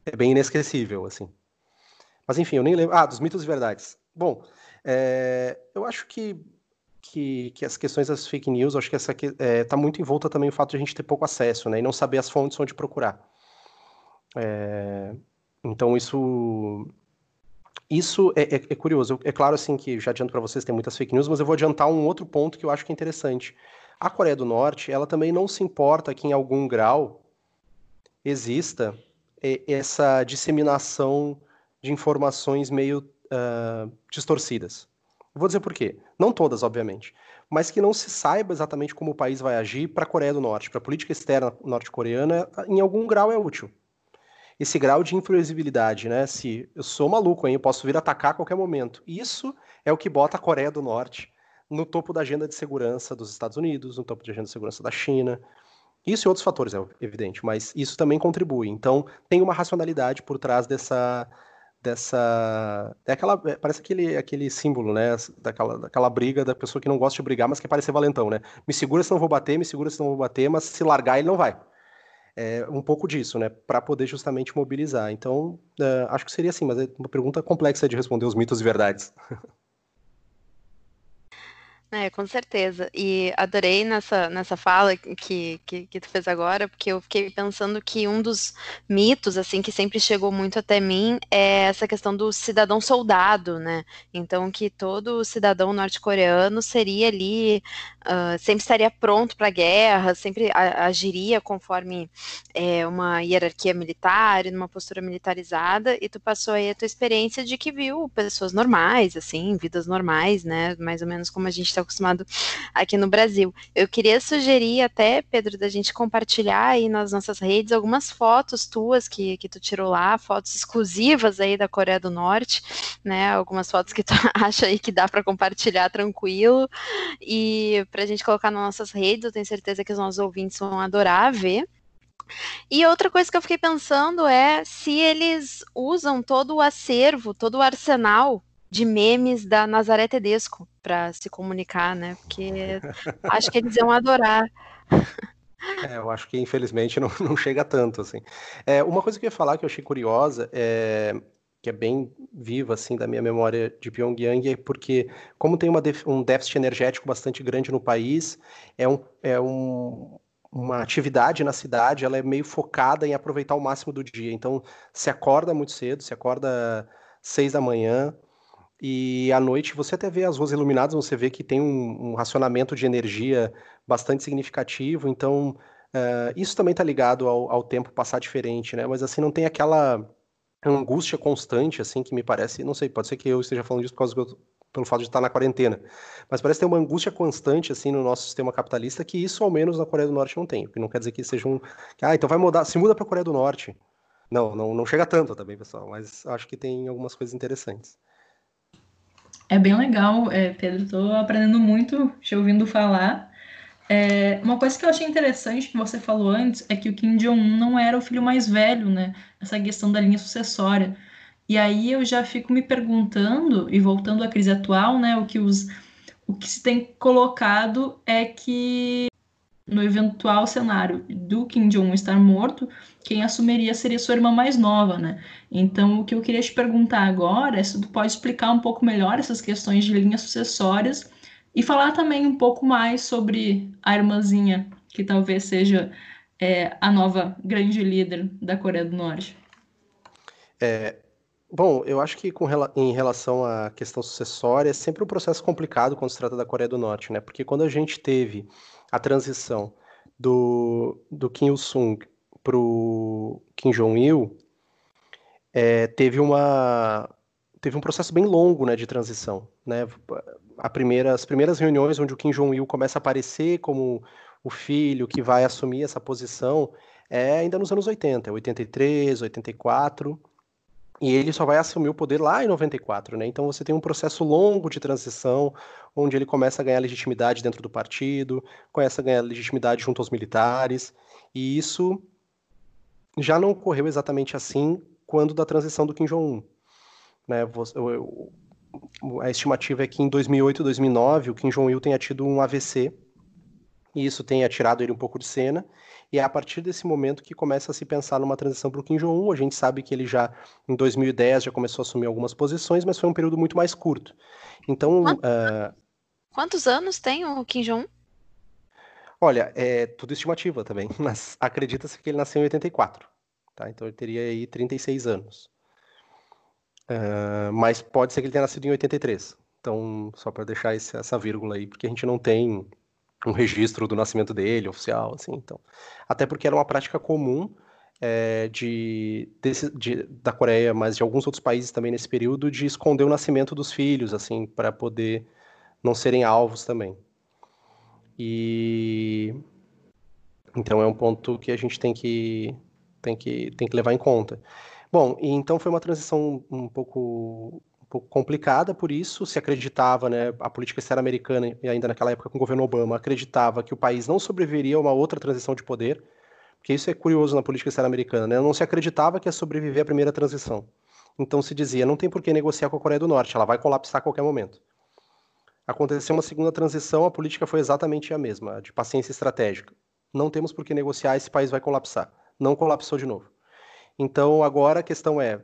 é bem inesquecível assim. Mas enfim, eu nem lembro. Ah, dos mitos e verdades. Bom, é, eu acho que, que, que, as questões das fake news, acho que essa está é, tá muito em volta também o fato de a gente ter pouco acesso, né, e não saber as fontes onde procurar. É, então isso isso é, é, é, curioso. É claro assim que já adianto para vocês tem muitas fake news, mas eu vou adiantar um outro ponto que eu acho que é interessante. A Coreia do Norte, ela também não se importa que em algum grau exista essa disseminação de informações meio uh, distorcidas. Vou dizer por quê. Não todas, obviamente, mas que não se saiba exatamente como o país vai agir para a Coreia do Norte, para a política externa norte-coreana, em algum grau é útil. Esse grau de influencibilidade, né? Se eu sou maluco, hein, eu posso vir atacar a qualquer momento. Isso é o que bota a Coreia do Norte no topo da agenda de segurança dos Estados Unidos, no topo de agenda de segurança da China. Isso e outros fatores, é evidente, mas isso também contribui. Então, tem uma racionalidade por trás dessa. Dessa é aquela, é, parece aquele, aquele símbolo, né? Daquela, daquela briga da pessoa que não gosta de brigar, mas quer parecer valentão, né? Me segura se não vou bater, me segura se não vou bater, mas se largar ele não vai. É um pouco disso, né? Para poder justamente mobilizar. Então, é, acho que seria assim, mas é uma pergunta complexa de responder os mitos e verdades. É, com certeza. E adorei nessa, nessa fala que, que, que tu fez agora, porque eu fiquei pensando que um dos mitos, assim, que sempre chegou muito até mim é essa questão do cidadão soldado, né? Então, que todo cidadão norte-coreano seria ali, uh, sempre estaria pronto para a guerra, sempre agiria conforme é, uma hierarquia militar, numa postura militarizada, e tu passou aí a tua experiência de que viu pessoas normais, assim, vidas normais, né? Mais ou menos como a gente está acostumado aqui no Brasil. Eu queria sugerir até, Pedro, da gente compartilhar aí nas nossas redes algumas fotos tuas que, que tu tirou lá, fotos exclusivas aí da Coreia do Norte, né? Algumas fotos que tu acha aí que dá para compartilhar tranquilo e para a gente colocar nas nossas redes. Eu tenho certeza que os nossos ouvintes vão adorar ver. E outra coisa que eu fiquei pensando é se eles usam todo o acervo, todo o arsenal de memes da Nazaré Tedesco para se comunicar, né? Porque acho que eles iam adorar. É, eu acho que infelizmente não, não chega tanto assim. É, uma coisa que eu ia falar que eu achei curiosa é que é bem viva assim da minha memória de Pyongyang é porque como tem um déficit energético bastante grande no país, é, um, é um, uma atividade na cidade, ela é meio focada em aproveitar o máximo do dia. Então, se acorda muito cedo, se acorda seis da manhã, e à noite você até vê as ruas iluminadas, você vê que tem um, um racionamento de energia bastante significativo, então uh, isso também está ligado ao, ao, tempo passar diferente, né? Mas assim, não tem aquela angústia constante, assim, que me parece, não sei, pode ser que eu esteja falando disso por causa eu, pelo fato de estar na quarentena, mas parece ter uma angústia constante, assim, no nosso sistema capitalista, que isso, ao menos, na Coreia do Norte não tem, o que não quer dizer que seja um, ah, então vai mudar, se muda para a Coreia do Norte. Não, não, não chega tanto também, pessoal, mas acho que tem algumas coisas interessantes. É bem legal, é, Pedro. Estou aprendendo muito te ouvindo falar. É, uma coisa que eu achei interessante que você falou antes é que o Kim Jong-un não era o filho mais velho, né? Essa questão da linha sucessória. E aí eu já fico me perguntando, e voltando à crise atual, né? O que, os, o que se tem colocado é que no eventual cenário do Kim Jong-un estar morto, quem assumiria seria sua irmã mais nova, né? Então, o que eu queria te perguntar agora é se tu pode explicar um pouco melhor essas questões de linhas sucessórias e falar também um pouco mais sobre a irmãzinha, que talvez seja é, a nova grande líder da Coreia do Norte. É, bom, eu acho que com, em relação à questão sucessória, é sempre um processo complicado quando se trata da Coreia do Norte, né? Porque quando a gente teve a transição do, do Kim Il-sung para o Kim Jong-il, é, teve uma teve um processo bem longo né, de transição. Né? A primeira, as primeiras reuniões onde o Kim Jong-il começa a aparecer como o filho que vai assumir essa posição é ainda nos anos 80, 83, 84, e ele só vai assumir o poder lá em 94, né? Então você tem um processo longo de transição, onde ele começa a ganhar legitimidade dentro do partido, começa a ganhar legitimidade junto aos militares, e isso já não ocorreu exatamente assim quando da transição do Kim Jong-un. Né? A estimativa é que em 2008 2009 o Kim Jong-il tenha tido um AVC, e isso tenha tirado ele um pouco de cena, e é a partir desse momento que começa a se pensar numa transição para o Kim Jong-un. A gente sabe que ele já, em 2010, já começou a assumir algumas posições, mas foi um período muito mais curto. Então. Quantos, uh... Quantos anos tem o Kim Jong-un? Olha, é tudo estimativa também, mas acredita-se que ele nasceu em 84, tá? Então ele teria aí 36 anos. Uh, mas pode ser que ele tenha nascido em 83. Então, só para deixar esse, essa vírgula aí, porque a gente não tem um registro do nascimento dele, oficial, assim, então. Até porque era uma prática comum é, de, desse, de, da Coreia, mas de alguns outros países também nesse período, de esconder o nascimento dos filhos, assim, para poder não serem alvos também. E então é um ponto que a gente tem que tem que tem que levar em conta. Bom, então foi uma transição um pouco complicada por isso, se acreditava, né, a política externa americana, e ainda naquela época com o governo Obama, acreditava que o país não sobreviveria a uma outra transição de poder, porque isso é curioso na política externa americana, né, não se acreditava que ia sobreviver a primeira transição. Então se dizia, não tem por que negociar com a Coreia do Norte, ela vai colapsar a qualquer momento. Aconteceu uma segunda transição, a política foi exatamente a mesma, de paciência estratégica. Não temos por que negociar, esse país vai colapsar. Não colapsou de novo. Então agora a questão é,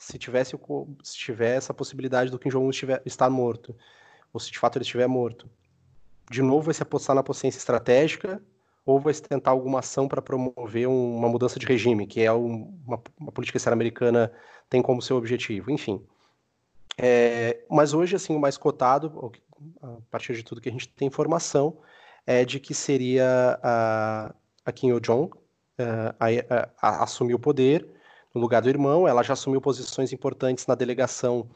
se tivesse se tiver essa possibilidade do Kim Jong-un estar morto, ou se de fato ele estiver morto, de novo vai se apostar na potência estratégica ou vai se tentar alguma ação para promover um, uma mudança de regime, que é um, uma, uma, política externa americana tem como seu objetivo, enfim. É, mas hoje, assim, o mais cotado, a partir de tudo que a gente tem informação, é de que seria a, a Kim Yo-jong a, a, a, assumir o poder, no lugar do irmão. Ela já assumiu posições importantes na delegação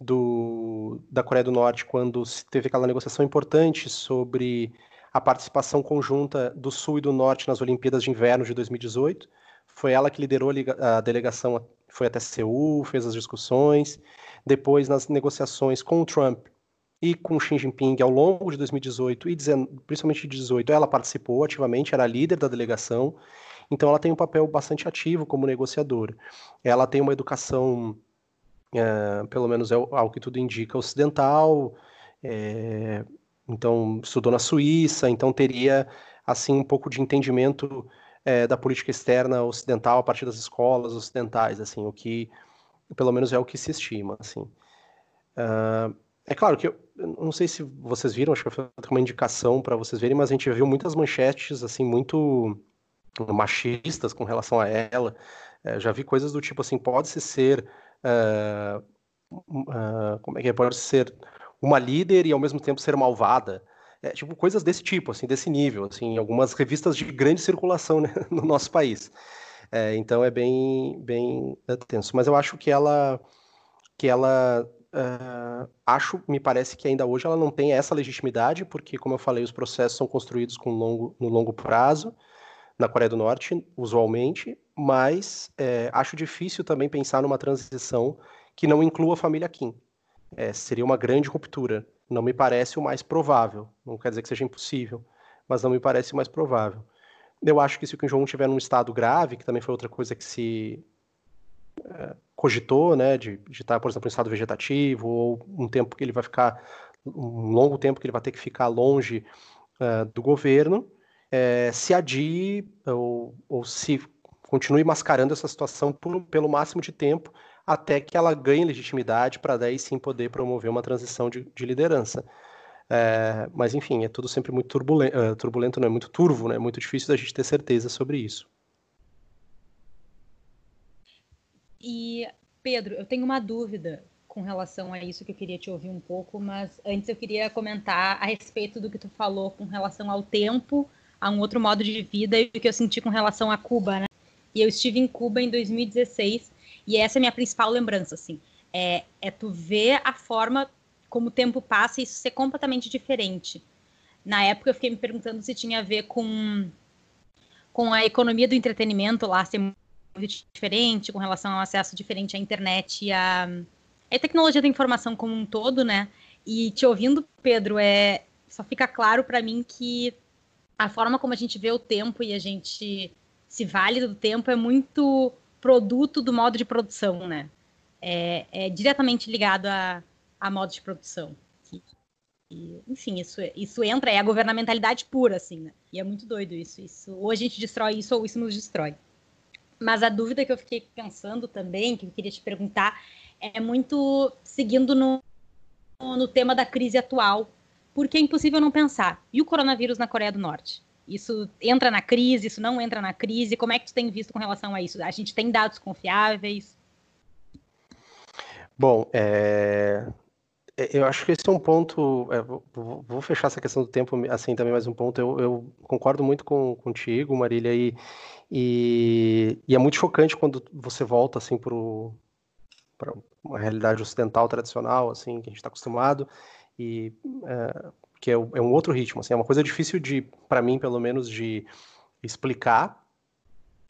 do, da Coreia do Norte quando teve aquela negociação importante sobre a participação conjunta do Sul e do Norte nas Olimpíadas de Inverno de 2018. Foi ela que liderou a delegação, foi até Seul, fez as discussões. Depois, nas negociações com o Trump e com Xi Jinping ao longo de 2018 e principalmente de 2018, ela participou ativamente, era líder da delegação então ela tem um papel bastante ativo como negociadora. Ela tem uma educação, é, pelo menos é ao que tudo indica, ocidental, é, então estudou na Suíça, então teria assim um pouco de entendimento é, da política externa ocidental a partir das escolas ocidentais, assim, o que pelo menos é o que se estima, assim. Uh, é claro que eu, não sei se vocês viram, acho que foi uma indicação para vocês verem, mas a gente viu muitas manchetes assim muito machistas com relação a ela. É, já vi coisas do tipo assim, pode-se ser. Uh, uh, como é que é? Pode ser uma líder e ao mesmo tempo ser malvada. É, tipo, coisas desse tipo, assim, desse nível, assim, algumas revistas de grande circulação né, no nosso país. É, então é bem, bem tenso. Mas eu acho que ela, que ela, uh, acho, me parece que ainda hoje ela não tem essa legitimidade, porque, como eu falei, os processos são construídos com longo, no longo prazo na Coreia do Norte, usualmente, mas é, acho difícil também pensar numa transição que não inclua a família Kim. É, seria uma grande ruptura. Não me parece o mais provável. Não quer dizer que seja impossível, mas não me parece o mais provável. Eu acho que se o Kim Jong-un estiver num estado grave, que também foi outra coisa que se é, cogitou, né, de, de estar, por exemplo, em estado vegetativo, ou um tempo que ele vai ficar, um longo tempo que ele vai ter que ficar longe uh, do governo, é, se adie ou, ou, se continue mascarando essa situação por, pelo máximo de tempo até que ela ganhe legitimidade para daí sim poder promover uma transição de, de liderança. É, mas enfim, é tudo sempre muito turbulento, uh, turbulento, não é muito turvo, né? É muito difícil da gente ter certeza sobre isso. E Pedro, eu tenho uma dúvida com relação a isso que eu queria te ouvir um pouco, mas antes eu queria comentar a respeito do que tu falou com relação ao tempo a um outro modo de vida e o que eu senti com relação a Cuba, né? E eu estive em Cuba em 2016 e essa é a minha principal lembrança, assim. É, é tu ver a forma como o tempo passa e isso ser completamente diferente. Na época eu fiquei me perguntando se tinha a ver com, com a economia do entretenimento lá ser muito diferente, com relação ao acesso diferente à internet e à, à tecnologia da informação como um todo, né? E te ouvindo, Pedro, é, só fica claro para mim que a forma como a gente vê o tempo e a gente se vale do tempo é muito produto do modo de produção, né? É, é diretamente ligado a, a modo de produção. E, enfim, isso, isso entra, é a governamentalidade pura, assim, né? E é muito doido isso, isso. Ou a gente destrói isso ou isso nos destrói. Mas a dúvida que eu fiquei pensando também, que eu queria te perguntar, é muito seguindo no, no tema da crise atual, porque é impossível não pensar. E o coronavírus na Coreia do Norte? Isso entra na crise, isso não entra na crise? Como é que tu tem visto com relação a isso? A gente tem dados confiáveis? Bom, é... é eu acho que esse é um ponto. É, vou fechar essa questão do tempo assim também mais um ponto. Eu, eu concordo muito com, contigo, Marília, e, e, e, é muito chocante quando você volta assim para uma realidade ocidental tradicional, assim, que a gente está acostumado, e é, que é, é, um outro ritmo, assim, é uma coisa difícil de, para mim, pelo menos, de explicar,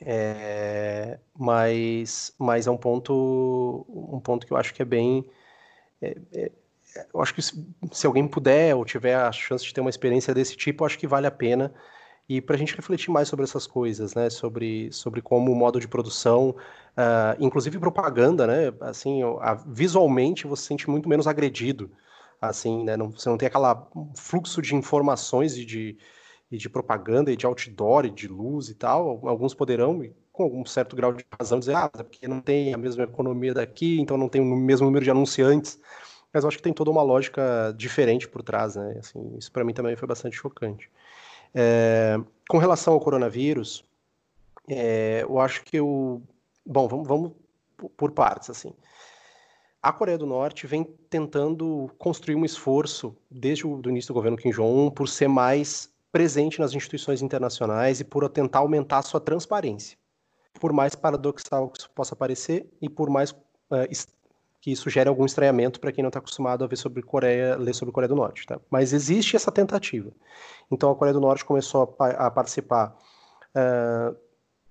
é, mas, mas é um ponto, um ponto que eu acho que é bem, é, é, eu acho que se, se, alguém puder ou tiver a chance de ter uma experiência desse tipo, eu acho que vale a pena. E para a gente refletir mais sobre essas coisas, né? Sobre, sobre como o modo de produção, uh, inclusive propaganda, né? Assim, a, visualmente você se sente muito menos agredido, assim, né? Não, você não tem aquela fluxo de informações e de, e de propaganda e de outdoor e de luz e tal. Alguns poderão, com algum certo grau de razão, dizer, ah, porque não tem a mesma economia daqui, então não tem o mesmo número de anunciantes mas eu acho que tem toda uma lógica diferente por trás, né? Assim, isso para mim também foi bastante chocante. É, com relação ao coronavírus, é, eu acho que o. Bom, vamos, vamos por partes, assim. A Coreia do Norte vem tentando construir um esforço, desde o do início do governo Kim Jong-un, por ser mais presente nas instituições internacionais e por tentar aumentar sua transparência. Por mais paradoxal que isso possa parecer e por mais uh, que isso gere algum estranhamento para quem não está acostumado a ver sobre Coreia, ler sobre Coreia do Norte. Tá? Mas existe essa tentativa. Então a Coreia do Norte começou a, a participar. Uh,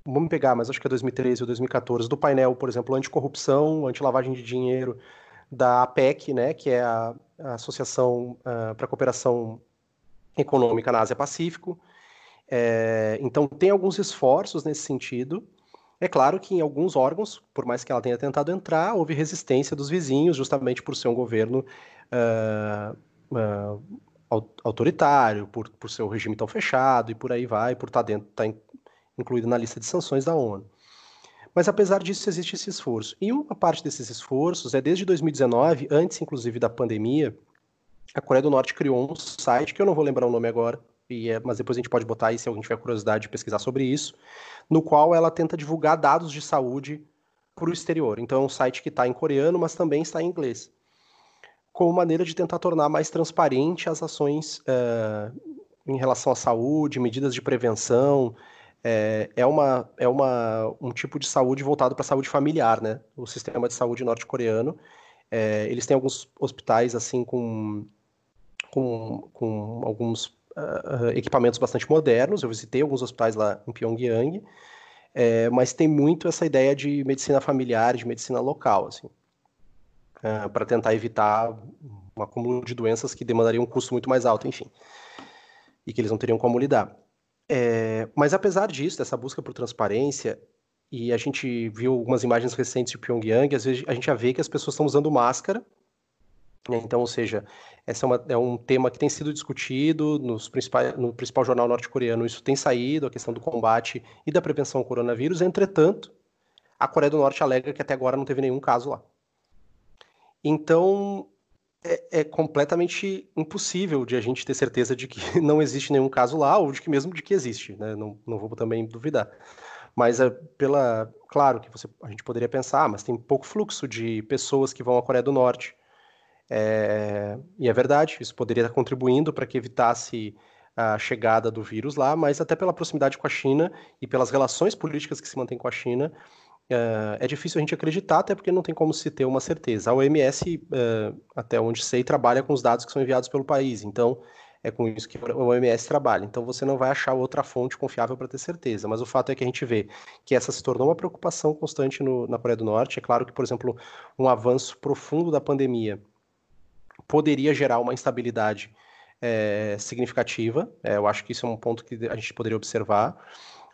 vamos pegar, mas acho que é 2013 ou 2014, do painel, por exemplo, anticorrupção, anti-lavagem de dinheiro da APEC, né, que é a, a Associação uh, para a Cooperação Econômica na Ásia-Pacífico. É, então tem alguns esforços nesse sentido. É claro que em alguns órgãos, por mais que ela tenha tentado entrar, houve resistência dos vizinhos, justamente por ser um governo uh, uh, autoritário, por, por ser um regime tão fechado e por aí vai, por estar tá dentro, tá incluído na lista de sanções da ONU. Mas apesar disso, existe esse esforço. E uma parte desses esforços é desde 2019, antes inclusive da pandemia, a Coreia do Norte criou um site que eu não vou lembrar o nome agora, é, mas depois a gente pode botar aí se alguém tiver curiosidade de pesquisar sobre isso, no qual ela tenta divulgar dados de saúde para o exterior. Então é um site que está em coreano, mas também está em inglês, como maneira de tentar tornar mais transparente as ações é, em relação à saúde, medidas de prevenção. É, é, uma, é uma, um tipo de saúde voltado para a saúde familiar, né? O sistema de saúde norte-coreano. É, eles têm alguns hospitais assim com, com, com alguns uh, equipamentos bastante modernos. Eu visitei alguns hospitais lá em Pyongyang, é, mas tem muito essa ideia de medicina familiar, de medicina local, assim, uh, para tentar evitar um acúmulo de doenças que demandariam um custo muito mais alto, enfim, e que eles não teriam como lidar. É, mas apesar disso, dessa busca por transparência, e a gente viu algumas imagens recentes de Pyongyang, às vezes a gente já vê que as pessoas estão usando máscara né, então, ou seja, esse é, é, um tema que tem sido discutido nos no principal jornal norte-coreano, isso tem saído, a questão do combate e da prevenção ao coronavírus. Entretanto, a Coreia do Norte alega que até agora não teve nenhum caso lá. Então, é, é completamente impossível de a gente ter certeza de que não existe nenhum caso lá, ou de que mesmo de que existe, né? não, não vou também duvidar. Mas é pela, claro que você, a gente poderia pensar, ah, mas tem pouco fluxo de pessoas que vão à Coreia do Norte é, e é verdade, isso poderia estar contribuindo para que evitasse a chegada do vírus lá, mas até pela proximidade com a China e pelas relações políticas que se mantêm com a China, é, é difícil a gente acreditar, até porque não tem como se ter uma certeza. A OMS, é, até onde sei, trabalha com os dados que são enviados pelo país, então é com isso que o OMS trabalha. Então você não vai achar outra fonte confiável para ter certeza. Mas o fato é que a gente vê que essa se tornou uma preocupação constante no, na Coreia do Norte. É claro que, por exemplo, um avanço profundo da pandemia poderia gerar uma instabilidade é, significativa. É, eu acho que isso é um ponto que a gente poderia observar.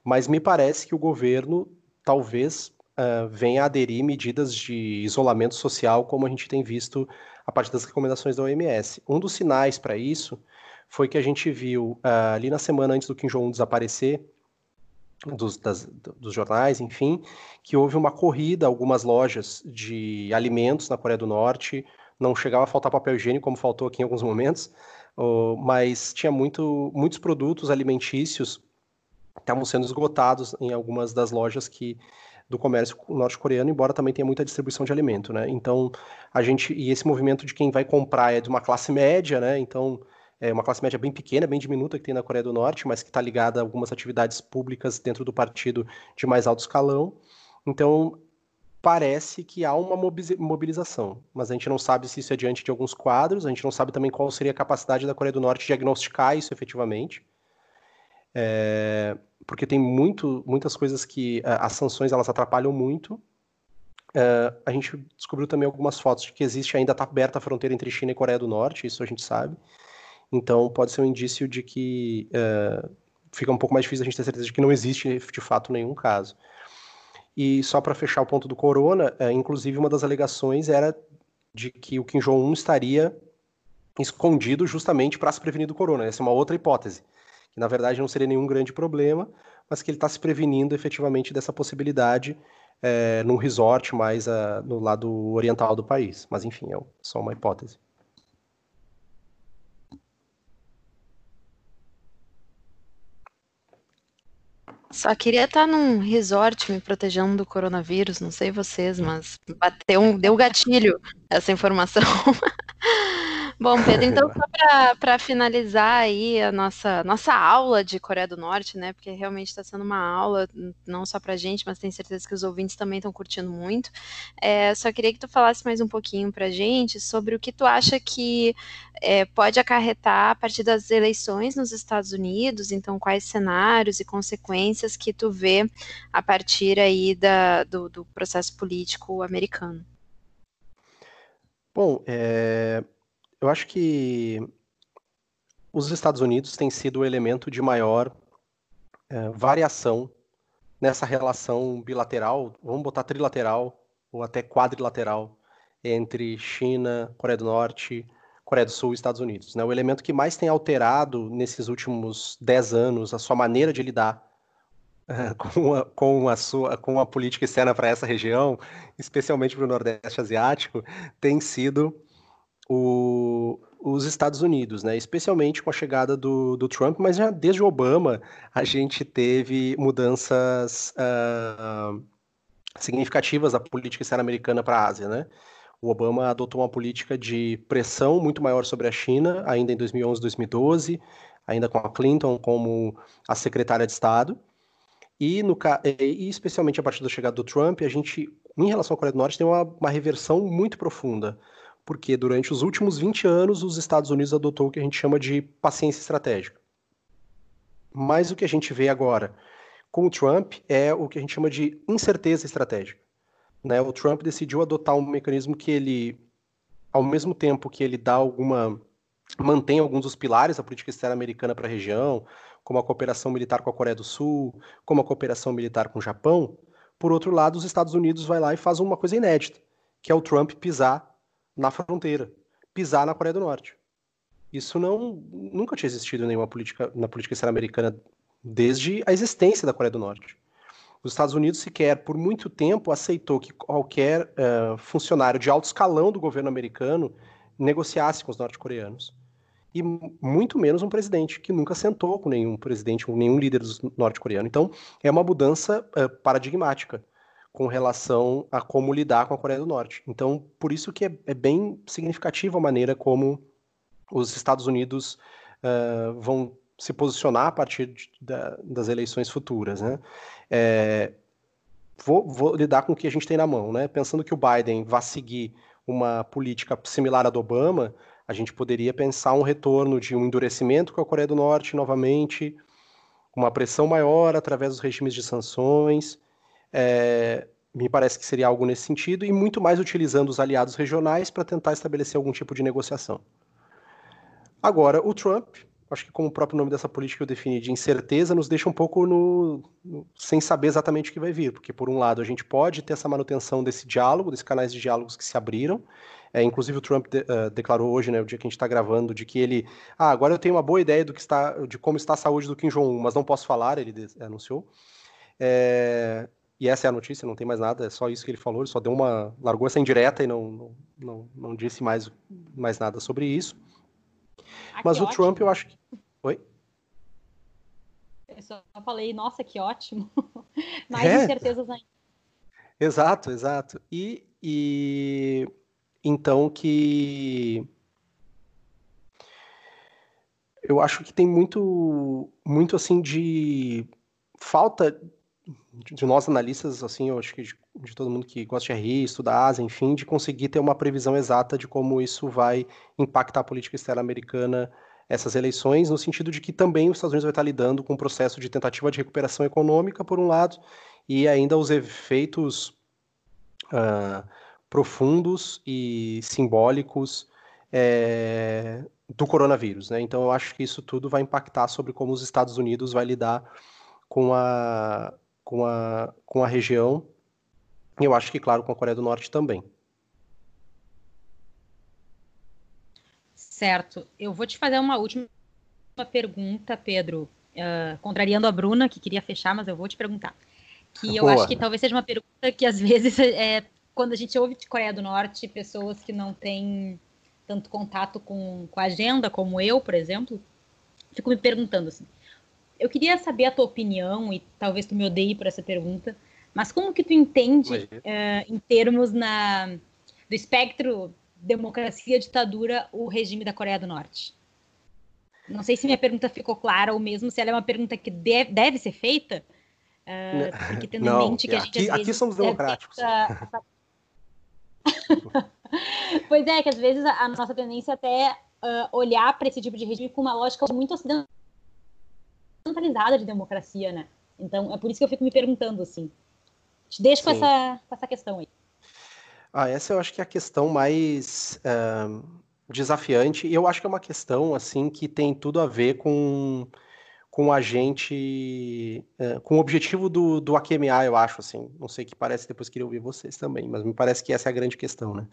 Mas me parece que o governo talvez uh, venha a aderir medidas de isolamento social, como a gente tem visto a partir das recomendações da OMS. Um dos sinais para isso foi que a gente viu uh, ali na semana antes do Kim Jong-un desaparecer, dos, das, dos, jornais, enfim, que houve uma corrida algumas lojas de alimentos na Coreia do Norte, não chegava a faltar papel higiênico, como faltou aqui em alguns momentos, mas tinha muito, muitos produtos alimentícios estavam sendo esgotados em algumas das lojas que do comércio norte-coreano, embora também tenha muita distribuição de alimento, né? Então, a gente e esse movimento de quem vai comprar é de uma classe média, né? Então, é uma classe média bem pequena, bem diminuta que tem na Coreia do Norte, mas que está ligada a algumas atividades públicas dentro do partido de mais alto escalão. Então, parece que há uma mobilização, mas a gente não sabe se isso é diante de alguns quadros, a gente não sabe também qual seria a capacidade da Coreia do Norte de diagnosticar isso efetivamente, é, porque tem muito, muitas coisas que as sanções elas atrapalham muito, Uh, a gente descobriu também algumas fotos de que existe ainda está aberta a fronteira entre China e Coreia do Norte, isso a gente sabe. Então pode ser um indício de que uh, fica um pouco mais difícil a gente ter certeza de que não existe de fato nenhum caso. E só para fechar o ponto do corona, uh, inclusive uma das alegações era de que o Kim Jong-un estaria escondido justamente para se prevenir do corona. Essa é uma outra hipótese, que na verdade não seria nenhum grande problema, mas que ele está se prevenindo efetivamente dessa possibilidade é, num resort mais uh, no lado oriental do país. Mas enfim, é só uma hipótese. Só queria estar num resort me protegendo do coronavírus, não sei vocês, mas bateu deu gatilho essa informação. Bom, Pedro, então só para finalizar aí a nossa, nossa aula de Coreia do Norte, né? Porque realmente está sendo uma aula, não só para a gente, mas tenho certeza que os ouvintes também estão curtindo muito. É, só queria que tu falasse mais um pouquinho para a gente sobre o que tu acha que é, pode acarretar a partir das eleições nos Estados Unidos, então quais cenários e consequências que tu vê a partir aí da, do, do processo político americano. Bom, é, eu acho que os Estados Unidos têm sido o elemento de maior é, variação nessa relação bilateral, vamos botar trilateral ou até quadrilateral entre China, Coreia do Norte, Coreia do Sul e Estados Unidos. Né? O elemento que mais tem alterado nesses últimos dez anos a sua maneira de lidar uh, com, a, com, a sua, com a política externa para essa região, especialmente para o Nordeste Asiático, tem sido o, os Estados Unidos, né? especialmente com a chegada do, do, Trump, mas já desde o Obama a gente teve mudanças uh, significativas da política externa americana para a Ásia. Né? O Obama adotou uma política de pressão muito maior sobre a China, ainda em 2011, 2012, ainda com a Clinton como a secretária de Estado. E, no, e especialmente a partir da chegada do Trump, a gente, em relação à Coreia do Norte, tem uma, uma reversão muito profunda porque durante os últimos 20 anos os Estados Unidos adotou o que a gente chama de paciência estratégica. Mas o que a gente vê agora com o Trump é o que a gente chama de incerteza estratégica. Né? O Trump decidiu adotar um mecanismo que ele, ao mesmo tempo que ele dá alguma mantém alguns dos pilares da política externa americana para a região, como a cooperação militar com a Coreia do Sul, como a cooperação militar com o Japão, por outro lado, os Estados Unidos vai lá e faz uma coisa inédita, que é o Trump pisar na fronteira, pisar na Coreia do Norte. Isso não nunca tinha existido nenhuma política na política externa americana desde a existência da Coreia do Norte. Os Estados Unidos sequer por muito tempo aceitou que qualquer uh, funcionário de alto escalão do governo americano negociasse com os norte-coreanos. E muito menos um presidente, que nunca sentou com nenhum presidente, com nenhum líder norte-coreano. Então, é uma mudança uh, paradigmática com relação a como lidar com a Coreia do Norte. Então, por isso que é, é bem significativa a maneira como os Estados Unidos uh, vão se posicionar a partir de, da, das eleições futuras, né? É, vou, vou, lidar com o que a gente tem na mão, né? Pensando que o Biden vai seguir uma política similar à do Obama, a gente poderia pensar um retorno de um endurecimento com a Coreia do Norte novamente, uma pressão maior através dos regimes de sanções, é, me parece que seria algo nesse sentido, e muito mais utilizando os aliados regionais para tentar estabelecer algum tipo de negociação. Agora, o Trump, acho que como o próprio nome dessa política eu defini de incerteza, nos deixa um pouco no, no, sem saber exatamente o que vai vir, porque por um lado a gente pode ter essa manutenção desse diálogo, desses canais de diálogos que se abriram, é, inclusive o Trump de, uh, declarou hoje, né, o dia que a gente está gravando, de que ele, ah, agora eu tenho uma boa ideia do que está, de como está a saúde do Kim Jong-un, mas não posso falar, ele anunciou. É, e essa é a notícia, não tem mais nada, é só isso que ele falou, ele só deu uma. largou essa indireta e não, não, não, não disse mais, mais nada sobre isso. Ah, Mas o ótimo. Trump, eu acho que. Oi? Eu só falei, nossa, que ótimo. mais é. incertezas ainda. Exato, exato. E, e então que eu acho que tem muito muito assim de falta de nós analistas, assim, eu acho que de, de, todo mundo que gosta de RI, estuda Ásia, enfim, de conseguir ter uma previsão exata de como isso vai impactar a política externa americana essas eleições, no sentido de que também os Estados Unidos vai estar lidando com um processo de tentativa de recuperação econômica, por um lado, e ainda os efeitos uh, profundos e simbólicos é, do coronavírus. Né? Então, eu acho que isso tudo vai impactar sobre como os Estados Unidos vai lidar com a, com a, com a região. E eu acho que, claro, com a Coreia do Norte também. Certo. Eu vou te fazer uma última pergunta, Pedro, uh, contrariando a Bruna, que queria fechar, mas eu vou te perguntar. Que eu Boa. acho que talvez seja uma pergunta que às vezes é quando a gente ouve de Coreia do Norte, pessoas que não têm tanto contato com, com a agenda, como eu, por exemplo, fico me perguntando assim. Eu queria saber a tua opinião, e talvez tu me odeie por essa pergunta, mas como que tu entende, uh, em termos na, do espectro democracia, ditadura, o regime da Coreia do Norte? Não sei se minha pergunta ficou clara ou mesmo se ela é uma pergunta que deve, deve ser feita, uh, porque tendo não, em mente que a gente aqui, somos democráticos. Essa, essa... pois é, que às vezes a, nossa tendência até uh, olhar para esse tipo de regime com uma lógica muito ocidentalizada de democracia, né? Então, é por isso que eu fico me perguntando, assim. Te deixo com essa, com essa questão aí. Ah, essa eu acho que é a questão mais uh, desafiante, e eu acho que é uma questão, assim, que tem tudo a ver com com a gente, é, com o objetivo do, do AQMA, eu acho, assim, não sei que parece, depois queria ouvir vocês também, mas me parece que essa é a grande questão, né?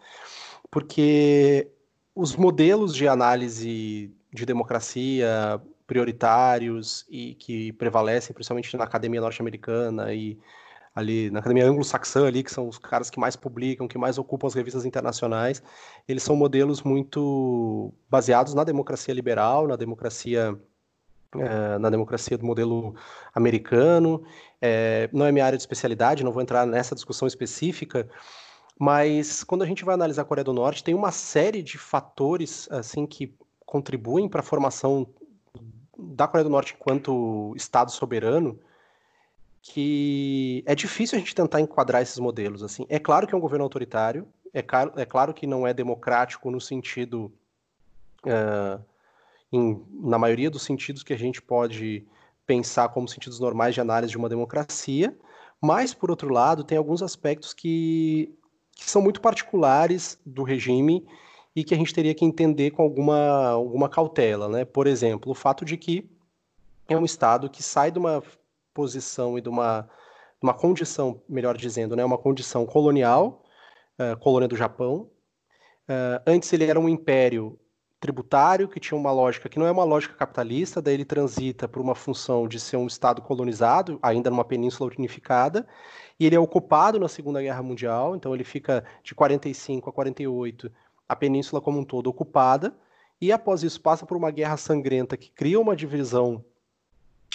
Porque os modelos de análise de democracia prioritários e que prevalecem, principalmente na academia norte-americana e ali na academia anglo-saxã ali, que são os caras que mais publicam, que mais ocupam as revistas internacionais, eles são modelos muito baseados na democracia liberal, na democracia é, na democracia do modelo americano. É, não é minha área de especialidade, não vou entrar nessa discussão específica, mas quando a gente vai analisar a Coreia do Norte, tem uma série de fatores assim que contribuem para a formação da Coreia do Norte enquanto Estado soberano, que é difícil a gente tentar enquadrar esses modelos. Assim, é claro que é um governo autoritário, é, claro, é claro que não é democrático no sentido uh, em, na maioria dos sentidos que a gente pode pensar como sentidos normais de análise de uma democracia, mas, por outro lado, tem alguns aspectos que, que são muito particulares do regime e que a gente teria que entender com alguma, alguma cautela. Né? Por exemplo, o fato de que é um Estado que sai de uma posição e de uma, uma condição, melhor dizendo, né? uma condição colonial, uh, colônia do Japão. Uh, antes ele era um império tributário, que tinha uma lógica que não é uma lógica capitalista, daí ele transita por uma função de ser um Estado colonizado, ainda numa península unificada, e ele é ocupado na Segunda Guerra Mundial, então ele fica de 45 a 48, a península como um todo ocupada, e após isso passa por uma guerra sangrenta que cria uma divisão,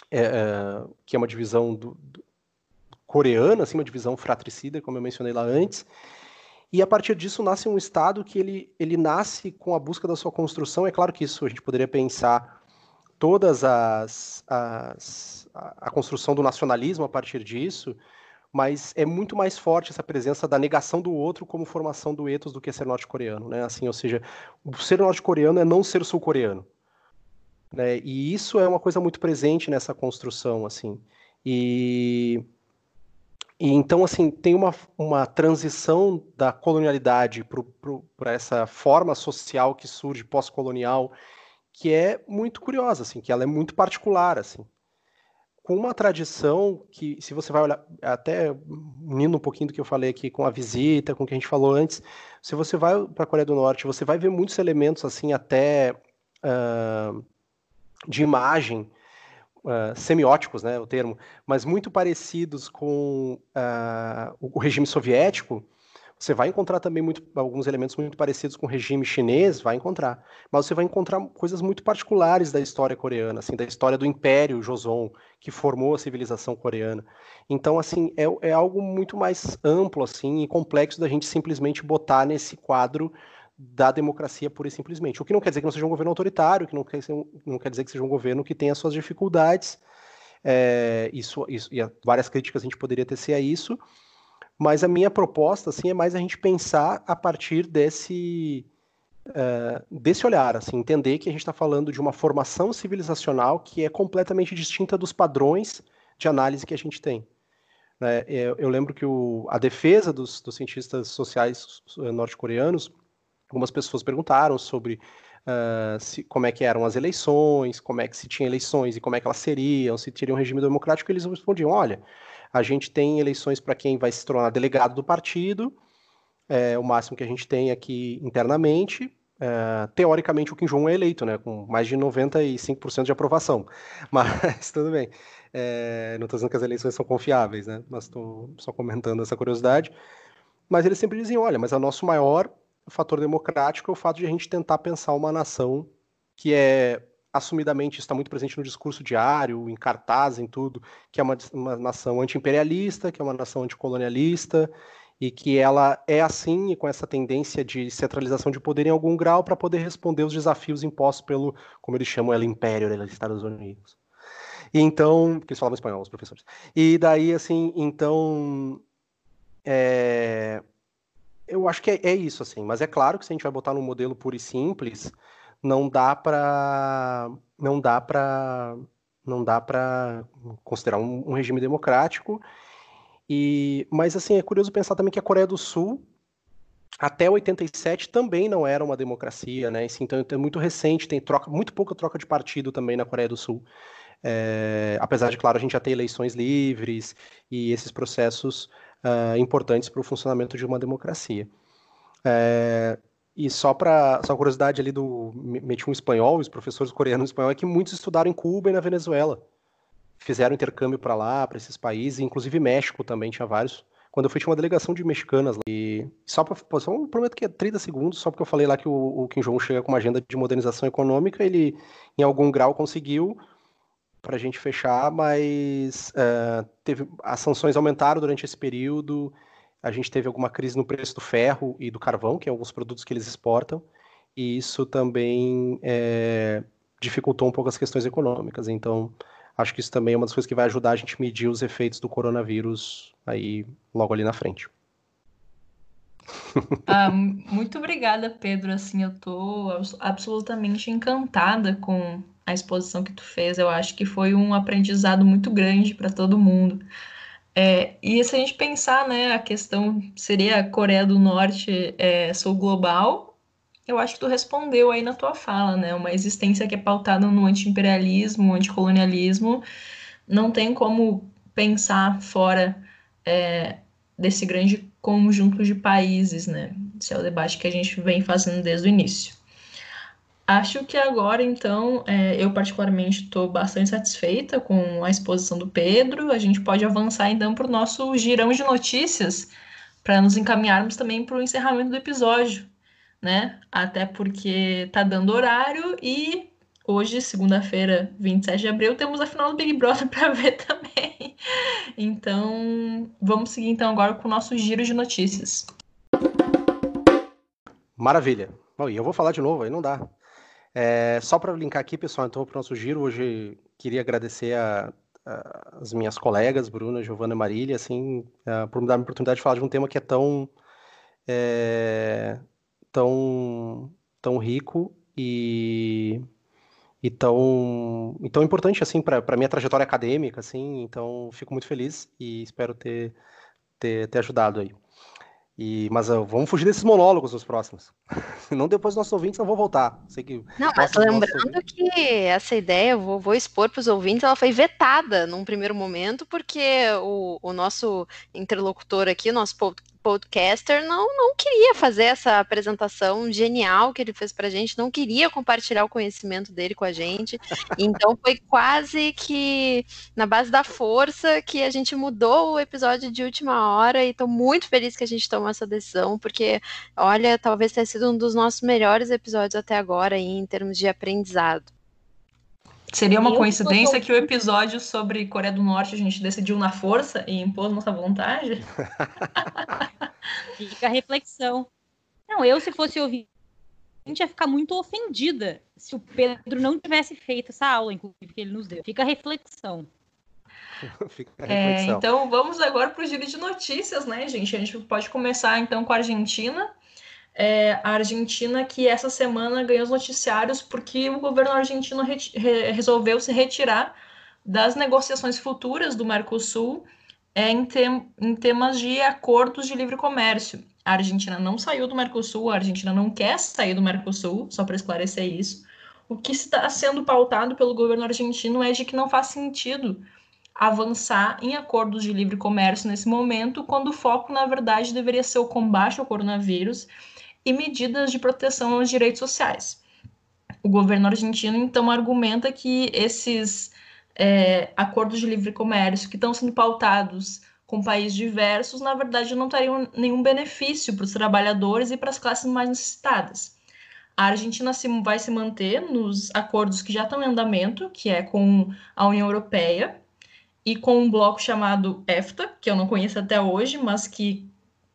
é, é, que é uma divisão do, do, coreana, assim, uma divisão fratricida, como eu mencionei lá antes, e a partir disso nasce um Estado que ele, ele nasce com a busca da sua construção. É claro que isso a gente poderia pensar todas as, as a, a construção do nacionalismo a partir disso, mas é muito mais forte essa presença da negação do outro como formação do ethos do que ser norte-coreano, né? Assim, ou seja, o ser norte-coreano é não ser sul-coreano, né? E isso é uma coisa muito presente nessa construção, assim. E e então, assim, tem uma, uma transição da colonialidade para essa forma social que surge pós-colonial, que é muito curiosa, assim, que ela é muito particular, assim. Com uma tradição que, se você vai olhar, até unindo um pouquinho do que eu falei aqui com a visita, com o que a gente falou antes, se você vai para a Coreia do Norte, você vai ver muitos elementos, assim, até uh, de imagem, uh, semióticos, né, o termo, mas muito parecidos com uh, o regime soviético, você vai encontrar também muito, alguns elementos muito parecidos com o regime chinês, vai encontrar. Mas você vai encontrar coisas muito particulares da história coreana, assim, da história do Império Joseon, que formou a civilização coreana. Então, assim, é, é algo muito mais amplo, assim, e complexo da gente simplesmente botar nesse quadro da democracia pura e simplesmente. O que não quer dizer que não seja um governo autoritário, que não quer, não quer dizer que seja um governo que tenha suas dificuldades. É, isso, isso, e várias críticas a gente poderia tecer a isso, mas a minha proposta assim, é mais a gente pensar a partir desse, uh, desse olhar, assim, entender que a gente está falando de uma formação civilizacional que é completamente distinta dos padrões de análise que a gente tem. Né? Eu, eu, lembro que o, a defesa dos, dos cientistas sociais norte-coreanos, algumas pessoas perguntaram sobre uh, se, como é que eram as eleições, como é que se tinha eleições e como é que elas seriam, se teria um regime democrático, eles respondiam, olha, a gente tem eleições para quem vai se tornar delegado do partido, é o máximo que a gente tem aqui internamente, é, teoricamente o Kim Jong-un é eleito, né, com mais de 95% de aprovação, mas tudo bem. É, não estou dizendo que as eleições são confiáveis, né, mas estou só comentando essa curiosidade. Mas eles sempre diziam, olha, mas o nosso maior fator democrático é o fato de a gente tentar pensar uma nação que é assumidamente está muito presente no discurso diário, em cartaz, em tudo, que é uma, uma nação anti-imperialista, que é uma nação anticolonialista, e que ela é assim e com essa tendência de centralização de poder em algum grau para poder responder os desafios impostos pelo, como eles chamam, o império dos Estados Unidos. E então, porque eles falavam espanhol, os professores. E daí, assim, então, é, eu acho que é, é, isso, assim. Mas é claro que se a gente vai botar num modelo puro e simples, não dá para, não dá para, não dá para considerar um, um regime democrático e, mas assim, é curioso pensar também que a Coreia do Sul, até 87, também não era uma democracia, né? Então é muito recente, tem troca, muito pouca troca de partido também na Coreia do Sul. É, apesar de, claro, a gente já ter eleições livres e esses processos uh, importantes para o funcionamento de uma democracia. É, e só para só curiosidade ali do meti um espanhol, os professores coreanos espanhol é que muitos estudaram em Cuba e na Venezuela fizeram intercâmbio para lá, para esses países, inclusive México também tinha vários. Quando eu fui, tinha uma delegação de mexicanas lá. E só para. Só prometo que é 30 segundos, só porque eu falei lá que o, o Kim Jong chega com uma agenda de modernização econômica, ele, em algum grau, conseguiu para a gente fechar, mas uh, teve, as sanções aumentaram durante esse período. A gente teve alguma crise no preço do ferro e do carvão, que é alguns produtos que eles exportam, e isso também é, dificultou um pouco as questões econômicas. Então, acho que isso também é uma das coisas que vai ajudar a gente medir os efeitos do coronavírus aí logo ali na frente. Ah, muito obrigada, Pedro. Assim, eu tô absolutamente encantada com a exposição que tu fez. Eu acho que foi um aprendizado muito grande para todo mundo. É, e se a gente pensar, né, a questão seria a Coreia do Norte é, sul global eu acho que tu respondeu aí na tua fala, né? Uma existência que é pautada no anti-imperialismo, anticolonialismo, não tem como pensar fora é, desse grande conjunto de países, né? Esse é o debate que a gente vem fazendo desde o início. Acho que agora, então, é, eu particularmente estou bastante satisfeita com a exposição do Pedro. A gente pode avançar, então, para o nosso girão de notícias, para nos encaminharmos também para o encerramento do episódio né? Até porque tá dando horário e hoje, segunda-feira, 27 de abril, temos a final do Big Brother para ver também. Então, vamos seguir então agora com o nosso giro de notícias. Maravilha. Bom, e eu vou falar de novo, aí não dá. É, só para linkar aqui, pessoal, então, para o nosso giro, hoje queria agradecer a, a, as minhas colegas, Bruna, Giovana e Marília, assim, a, por me dar a oportunidade de falar de um tema que é tão é, tão, tão rico e, e tão, e tão importante assim para a minha trajetória acadêmica, assim. Então, fico muito feliz e espero ter, ter, ter ajudado aí. E, mas uh, vamos fugir desses monólogos nos próximos. Senão depois nossos ouvintes não vão voltar. Sei que não, mas lembrando que essa ideia, eu vou, vou expor para os ouvintes, ela foi vetada num primeiro momento, porque o, o nosso interlocutor aqui, nosso podcaster não, não queria fazer essa apresentação genial que ele fez para a gente, não queria compartilhar o conhecimento dele com a gente. Então foi quase que na base da força que a gente mudou o episódio de última hora e estou muito feliz que a gente tomou essa decisão, porque olha, talvez tenha sido um dos nossos melhores episódios até agora aí, em termos de aprendizado. Seria uma coincidência que o episódio sobre Coreia do Norte a gente decidiu na força e impôs nossa vontade? Fica a reflexão. Não, eu, se fosse ouvir, a gente ia ficar muito ofendida se o Pedro não tivesse feito essa aula, inclusive, que ele nos deu. Fica a reflexão. Fica a reflexão. É, então, vamos agora para o giro de notícias, né, gente? A gente pode começar, então, com a Argentina é, a Argentina que essa semana ganhou os noticiários porque o governo argentino re resolveu se retirar das negociações futuras do Mercosul é em, tem, em temas de acordos de livre comércio. A Argentina não saiu do Mercosul, a Argentina não quer sair do Mercosul, só para esclarecer isso. O que está sendo pautado pelo governo argentino é de que não faz sentido avançar em acordos de livre comércio nesse momento, quando o foco, na verdade, deveria ser o combate ao coronavírus e medidas de proteção aos direitos sociais. O governo argentino, então, argumenta que esses é, acordos de livre comércio que estão sendo pautados com países diversos, na verdade, não trariam nenhum benefício para os trabalhadores e para as classes mais necessitadas. A Argentina se, vai se manter nos acordos que já estão em andamento, que é com a União Europeia, e com um bloco chamado EFTA, que eu não conheço até hoje, mas que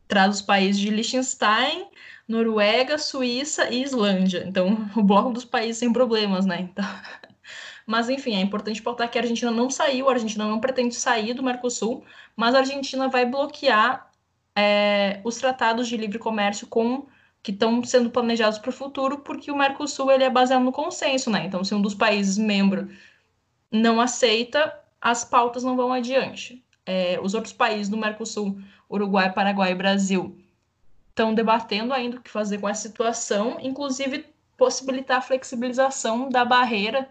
traz os países de Liechtenstein, Noruega, Suíça e Islândia. Então, o bloco dos países sem problemas, né? Então... Mas, enfim, é importante pautar que a Argentina não saiu, a Argentina não pretende sair do Mercosul, mas a Argentina vai bloquear é, os tratados de livre comércio com que estão sendo planejados para o futuro, porque o Mercosul ele é baseado no consenso, né? Então, se um dos países membro não aceita, as pautas não vão adiante. É, os outros países do Mercosul, Uruguai, Paraguai e Brasil, estão debatendo ainda o que fazer com essa situação, inclusive possibilitar a flexibilização da barreira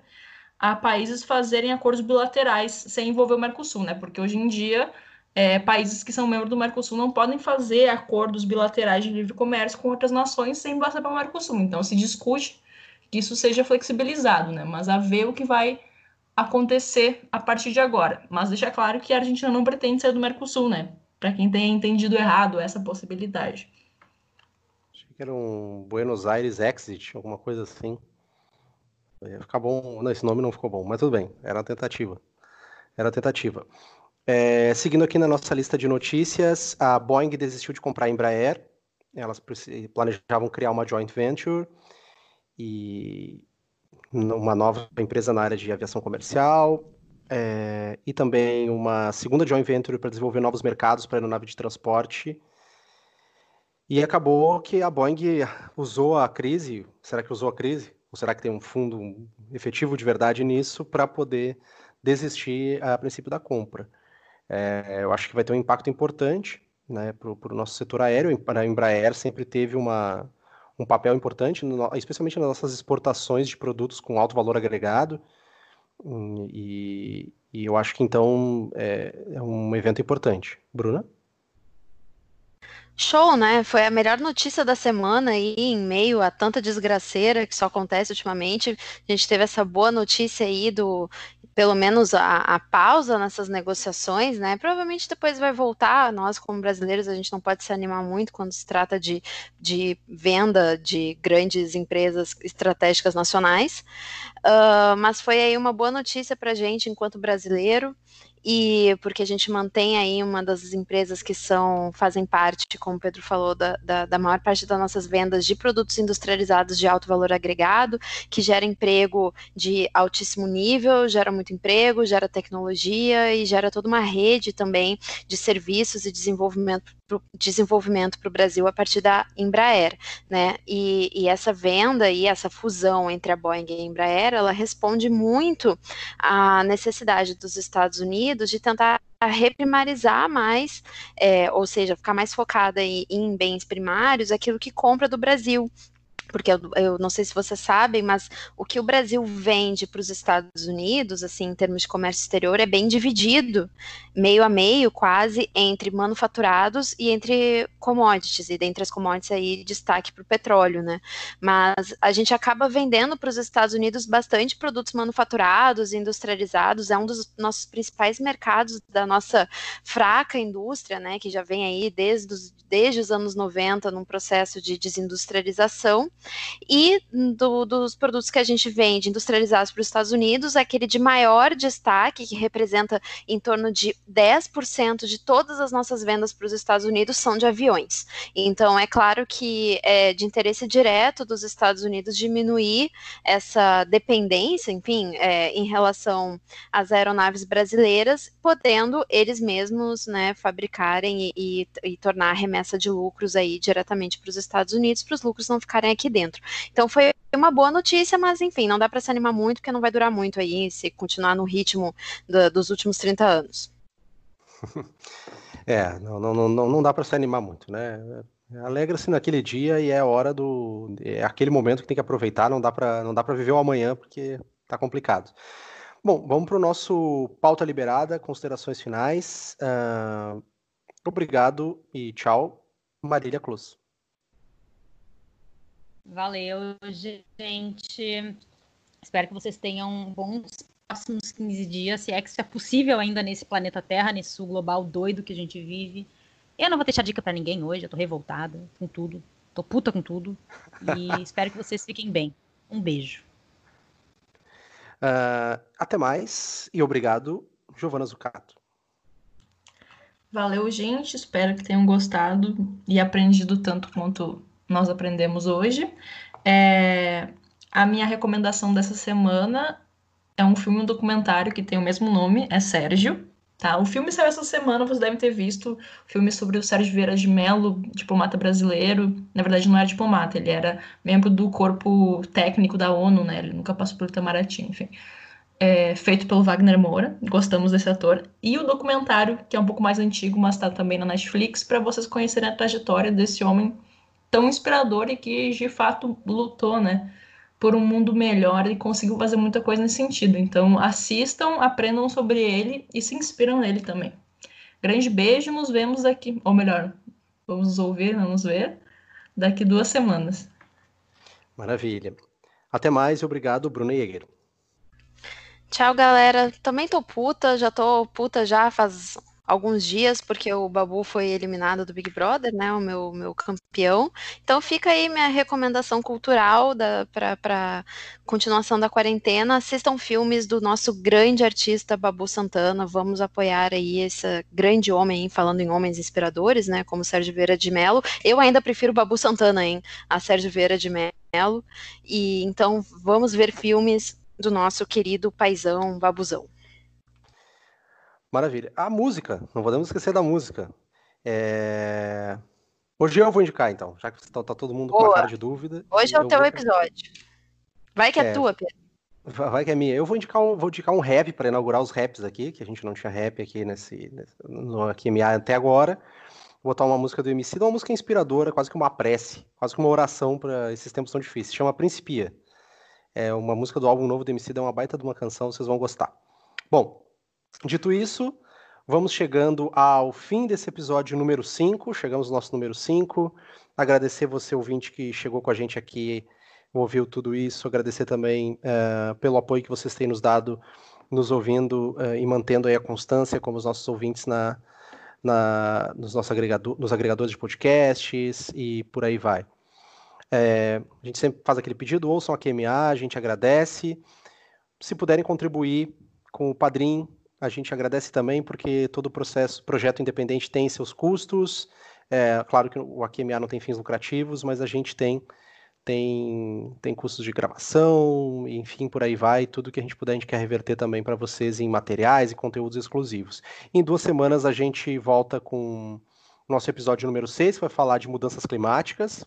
a países fazerem acordos bilaterais sem envolver o Mercosul, né? Porque hoje em dia é, países que são membros do Mercosul não podem fazer acordos bilaterais de livre comércio com outras nações sem passar para o Mercosul. Então se discute que isso seja flexibilizado, né? Mas a ver o que vai acontecer a partir de agora. Mas deixa claro que a Argentina não pretende sair do Mercosul, né? Para quem tenha entendido errado essa possibilidade. Que era um Buenos Aires Exit, alguma coisa assim. Ia ficar bom. Não, esse nome não ficou bom, mas tudo bem, era uma tentativa. Era uma tentativa. É, seguindo aqui na nossa lista de notícias, a Boeing desistiu de comprar a Embraer. Elas planejavam criar uma joint venture e uma nova empresa na área de aviação comercial, é, e também uma segunda joint venture para desenvolver novos mercados para aeronave de transporte. E acabou que a Boeing usou a crise, será que usou a crise? Ou será que tem um fundo efetivo de verdade nisso para poder desistir a princípio da compra? É, eu acho que vai ter um impacto importante né, para o nosso setor aéreo. A Embraer sempre teve uma, um papel importante, especialmente nas nossas exportações de produtos com alto valor agregado. Hum, e, e eu acho que então é, é um evento importante. Bruna? Show, né? Foi a melhor notícia da semana aí, em meio a tanta desgraceira que só acontece ultimamente. A gente teve essa boa notícia aí do pelo menos a, a, pausa nessas negociações, né? Provavelmente depois vai voltar. Nós, como brasileiros, a gente não pode se animar muito quando se trata de, de venda de grandes empresas estratégicas nacionais. Uh, mas foi aí uma boa notícia para a gente enquanto brasileiro e porque a gente mantém aí uma das empresas que são fazem parte, como o Pedro falou, da, da, da, maior parte das nossas vendas de produtos industrializados de alto valor agregado, que gera emprego de altíssimo nível, gera muito emprego, gera tecnologia e gera toda uma rede também de serviços e desenvolvimento desenvolvimento para o Brasil a partir da Embraer, né? E, e, essa venda e essa fusão entre a Boeing e a Embraer, ela responde muito à necessidade dos Estados Unidos Unidos de tentar reprimarizar mais, é, ou seja, ficar mais focada em, em bens primários, aquilo que compra do Brasil, porque eu, eu, não sei se vocês sabem, mas o que o Brasil vende para os Estados Unidos, assim, em termos de comércio exterior, é bem dividido, meio a meio, quase, entre manufaturados e entre commodities, e dentre as commodities aí, destaque para o petróleo, né? Mas a gente acaba vendendo para os Estados Unidos bastante produtos manufaturados, industrializados, é um dos nossos principais mercados da nossa fraca indústria, né, que já vem aí desde os, desde os anos 90 num processo de desindustrialização, e do, dos produtos que a gente vende industrializados para os Estados Unidos, aquele de maior destaque, que representa em torno de 10% de todas as nossas vendas para os Estados Unidos, são de aviões. Então, é claro que é de interesse direto dos Estados Unidos diminuir essa dependência, enfim, é, em relação às aeronaves brasileiras, podendo eles mesmos né, fabricarem e, e, e tornar a remessa de lucros aí diretamente para os Estados Unidos, para os lucros não ficarem aqui dentro. Então foi uma boa notícia, mas enfim, não dá para se animar muito, porque não vai durar muito aí se continuar no ritmo do, dos últimos 30 anos. É, não, não, não, não dá para se animar muito, né? Alegra-se naquele dia e é hora do. É aquele momento que tem que aproveitar, não dá para não dá para viver o amanhã porque tá complicado. Bom, vamos para o nosso pauta liberada, considerações finais. Uh, obrigado e tchau, Marília Cruz. Valeu, gente. Espero que vocês tenham bons próximos 15 dias, se é que isso é possível ainda nesse planeta Terra, nesse sul global doido que a gente vive. Eu não vou deixar dica para ninguém hoje, eu tô revoltada com tudo. Tô puta com tudo. E espero que vocês fiquem bem. Um beijo. Uh, até mais e obrigado, Giovana Zucato. Valeu, gente. Espero que tenham gostado e aprendido tanto quanto nós aprendemos hoje. É, a minha recomendação dessa semana é um filme, um documentário que tem o mesmo nome, é Sérgio. Tá? O filme saiu essa semana, vocês devem ter visto. Filme sobre o Sérgio Vieira de Mello, diplomata brasileiro. Na verdade, não era diplomata, ele era membro do corpo técnico da ONU, né? Ele nunca passou pelo Itamaraty, enfim. É, feito pelo Wagner Moura, gostamos desse ator. E o documentário, que é um pouco mais antigo, mas está também na Netflix, para vocês conhecerem a trajetória desse homem tão inspirador e que de fato lutou, né? por um mundo melhor e conseguiu fazer muita coisa nesse sentido. Então, assistam, aprendam sobre ele e se inspiram nele também. Grande beijo, nos vemos aqui, ou melhor, vamos ouvir, vamos ver, daqui duas semanas. Maravilha. Até mais obrigado, Bruno Jäger. Tchau, galera. Também tô puta, já tô puta já faz alguns dias, porque o Babu foi eliminado do Big Brother, né? O meu, meu campeão. Então fica aí minha recomendação cultural para continuação da quarentena. Assistam filmes do nosso grande artista Babu Santana. Vamos apoiar aí esse grande homem, falando em homens inspiradores, né? Como Sérgio Vieira de Mello. Eu ainda prefiro Babu Santana, hein? A Sérgio Vieira de Mello. E então vamos ver filmes do nosso querido paizão Babuzão. Maravilha. A música, não podemos esquecer da música. É... Hoje eu vou indicar, então, já que tá, tá todo mundo Boa. com uma cara de dúvida. Hoje é o teu vou... episódio. Vai que é, é tua, Pedro. Vai que é minha. Eu vou indicar um, vou indicar um rap para inaugurar os raps aqui, que a gente não tinha rap aqui nesse, no QMA até agora. Vou botar uma música do MC, uma música inspiradora, quase que uma prece, quase que uma oração para esses tempos tão difíceis. Chama Principia. É uma música do álbum novo do MC, é uma baita de uma canção, vocês vão gostar. Bom, Dito isso, vamos chegando ao fim desse episódio número 5. Chegamos ao nosso número 5. Agradecer você, ouvinte, que chegou com a gente aqui, ouviu tudo isso. Agradecer também uh, pelo apoio que vocês têm nos dado, nos ouvindo uh, e mantendo aí a constância como os nossos ouvintes na, na, nos, nossos agregador, nos agregadores de podcasts e por aí vai. É, a gente sempre faz aquele pedido, ouçam a QMA, a gente agradece. Se puderem contribuir com o Padrim, a gente agradece também porque todo o processo, projeto independente tem seus custos. É, claro que o AQMA não tem fins lucrativos, mas a gente tem tem, tem custos de gravação, enfim, por aí vai. Tudo que a gente puder, a gente quer reverter também para vocês em materiais e conteúdos exclusivos. Em duas semanas a gente volta com nosso episódio número 6, que vai falar de mudanças climáticas.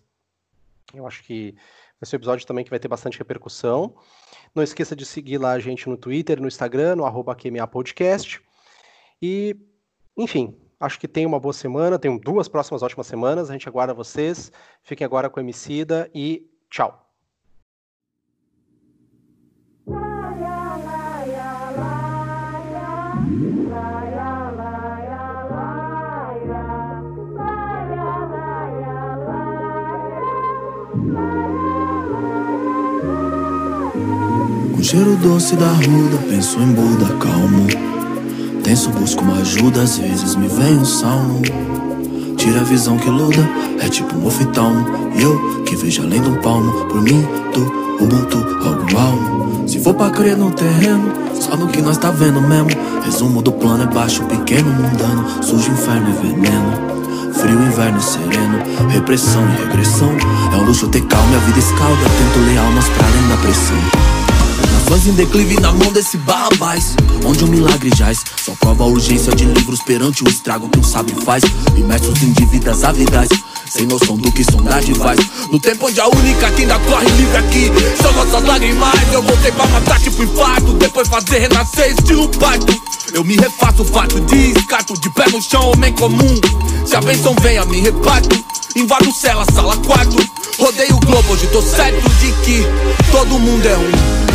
Eu acho que vai ser um episódio também que vai ter bastante repercussão. Não esqueça de seguir lá a gente no Twitter, no Instagram, no arroba QMA Podcast. E, enfim, acho que tem uma boa semana, tem duas próximas ótimas semanas. A gente aguarda vocês. Fiquem agora com o Emicida e tchau. Cheiro doce da ruda, penso em Buda calmo. Tenso, busco uma ajuda, às vezes me vem um salmo. Tira a visão que luda, é tipo um oftalmo. E eu que vejo além do palmo, por mim, tu, Ubuntu, algo almo. Se for pra crer no terreno, só no que nós tá vendo mesmo. Resumo do plano é baixo, pequeno, mundano. Sujo, inferno e veneno. Frio, inverno sereno. Repressão e regressão. É um luxo ter calma, a vida escalda. Tento leal, mas pra além da pressão. Fãs em declive na mão desse barrabás Onde o milagre jaz Só prova a urgência de livros perante o estrago que um sábio faz Imersos em dívidas avidais sem noção do que sondagem faz No tempo onde a única que ainda corre livre aqui São nossas lágrimas Eu voltei pra matar tipo infarto Depois fazer renascer estilo parto Eu me refaço, fato descarto, de pé no chão, homem comum. Se a benção vem, a me reparto. Invado cela, sala, quarto. Rodeio o globo, hoje tô certo de que todo mundo é um.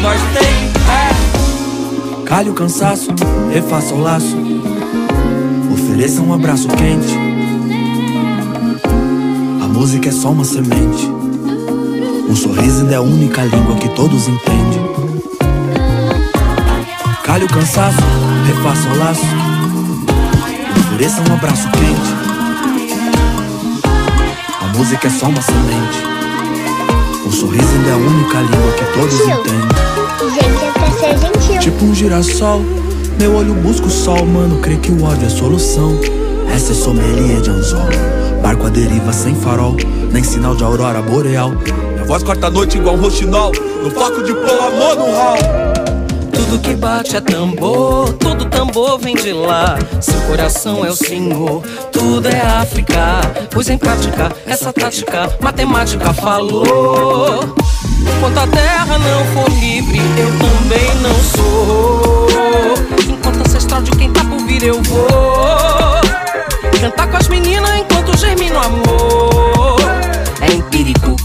nós tem é. Calhe o cansaço, refaça o laço. Ofereça um abraço quente. A música é só uma semente. Um sorriso ainda é a única língua que todos entendem. Calhe o cansaço, refaça o laço. Ofereça um abraço quente. A música é só uma semente. Um sorriso ainda é a única língua que todos entendem. Gente, é pra ser gentil. Tipo um girassol, meu olho busca o sol, mano, crê que o ódio é solução. Essa é sommelier de anzol, barco à deriva sem farol, nem sinal de aurora boreal. Minha voz corta a noite igual um roxinol. No foco de pôr amor no hall. Tudo que bate é tambor, todo tambor vem de lá. Seu coração é o Senhor, tudo é África. Pois em prática, essa tática, matemática falou. Enquanto a terra não for livre, eu também não sou. Enquanto ancestral de quem tá por vir, eu vou. Cantar com as meninas enquanto germina o amor.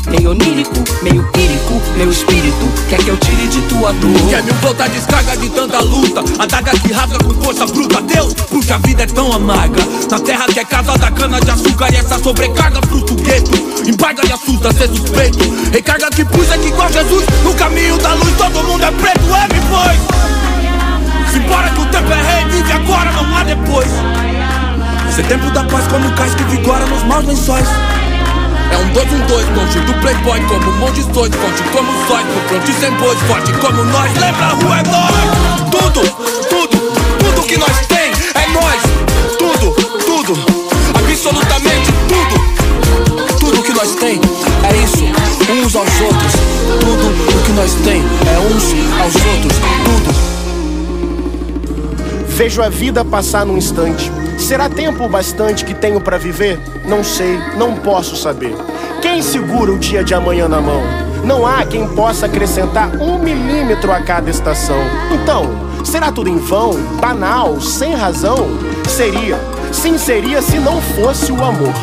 Meio onírico, meio pírico, meu espírito. Quer que eu tire de tua dor. Quer me voltar descarga de tanta luta? Adaga que rasga com força bruta. Deus, porque a vida é tão amarga. Na terra que é casa da cana de açúcar E essa sobrecarga fruto gueto. Embarga e assusta ser suspeito. Recarga que puxa que igual Jesus. No caminho da luz todo mundo é preto. É, me foi. Simbora que o tempo é rei Vive agora, não há depois. Esse é tempo da paz como cais que vigora nos maus lençóis é um dois, um dois, longe do playboy Como um monte de dois, forte como sóis No fronte sem bois, forte como nós. Lembra, a rua é nós. Tudo, tudo, tudo que nós tem É nós, tudo, tudo Absolutamente tudo. Tudo que nós tem é isso Uns aos outros. Tudo o que nós tem é uns aos outros. Tudo Vejo a vida passar num instante. Será tempo bastante que tenho pra viver? Não sei, não posso saber. Quem segura o dia de amanhã na mão? Não há quem possa acrescentar um milímetro a cada estação. Então, será tudo em vão, banal, sem razão? Seria. Sim, seria se não fosse o amor.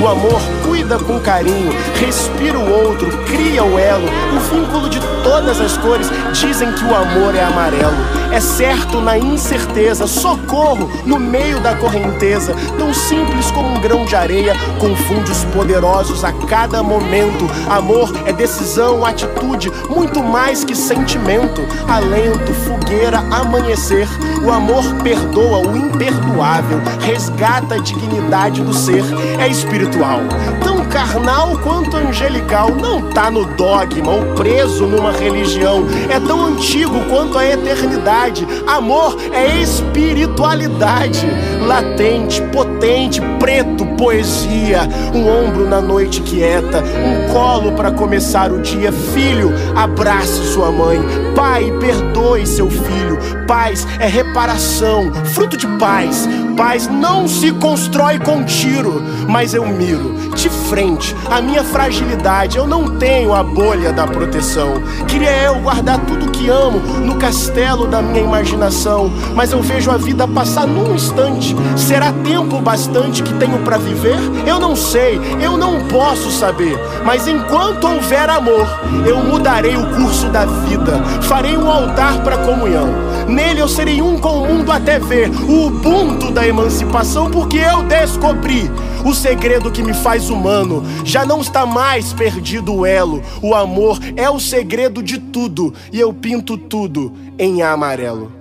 O amor cuida com carinho, respira o outro, cria o elo, o vínculo de todas as cores. Dizem que o amor é amarelo. É certo na incerteza, socorro no meio da correnteza. Tão simples como um grão de areia, confunde os poderosos a cada momento. Amor é decisão, atitude, muito mais que sentimento. Alento, fogueira, amanhecer. O amor perdoa o imperdoável, resgata a dignidade do ser. É espiritual, tão carnal quanto angelical. Não tá no dogma ou preso numa religião. É tão antigo quanto a eternidade. Amor é espiritualidade, latente, potente, preto, poesia. Um ombro na noite quieta, um colo para começar o dia. Filho, abrace sua mãe. Pai, perdoe seu filho. Paz é reparação, fruto de paz. Paz não se constrói com tiro, mas eu miro de frente a minha fragilidade. Eu não tenho a bolha da proteção. Queria eu guardar tudo que amo no castelo da minha imaginação, mas eu vejo a vida passar num instante. Será tempo bastante que tenho para viver? Eu não sei, eu não posso saber. Mas enquanto houver amor, eu mudarei o curso da vida. Farei um altar para comunhão. Nele eu serei um com o mundo até ver o ubuntu emancipação, porque eu descobri o segredo que me faz humano. Já não está mais perdido o elo. O amor é o segredo de tudo e eu pinto tudo em amarelo.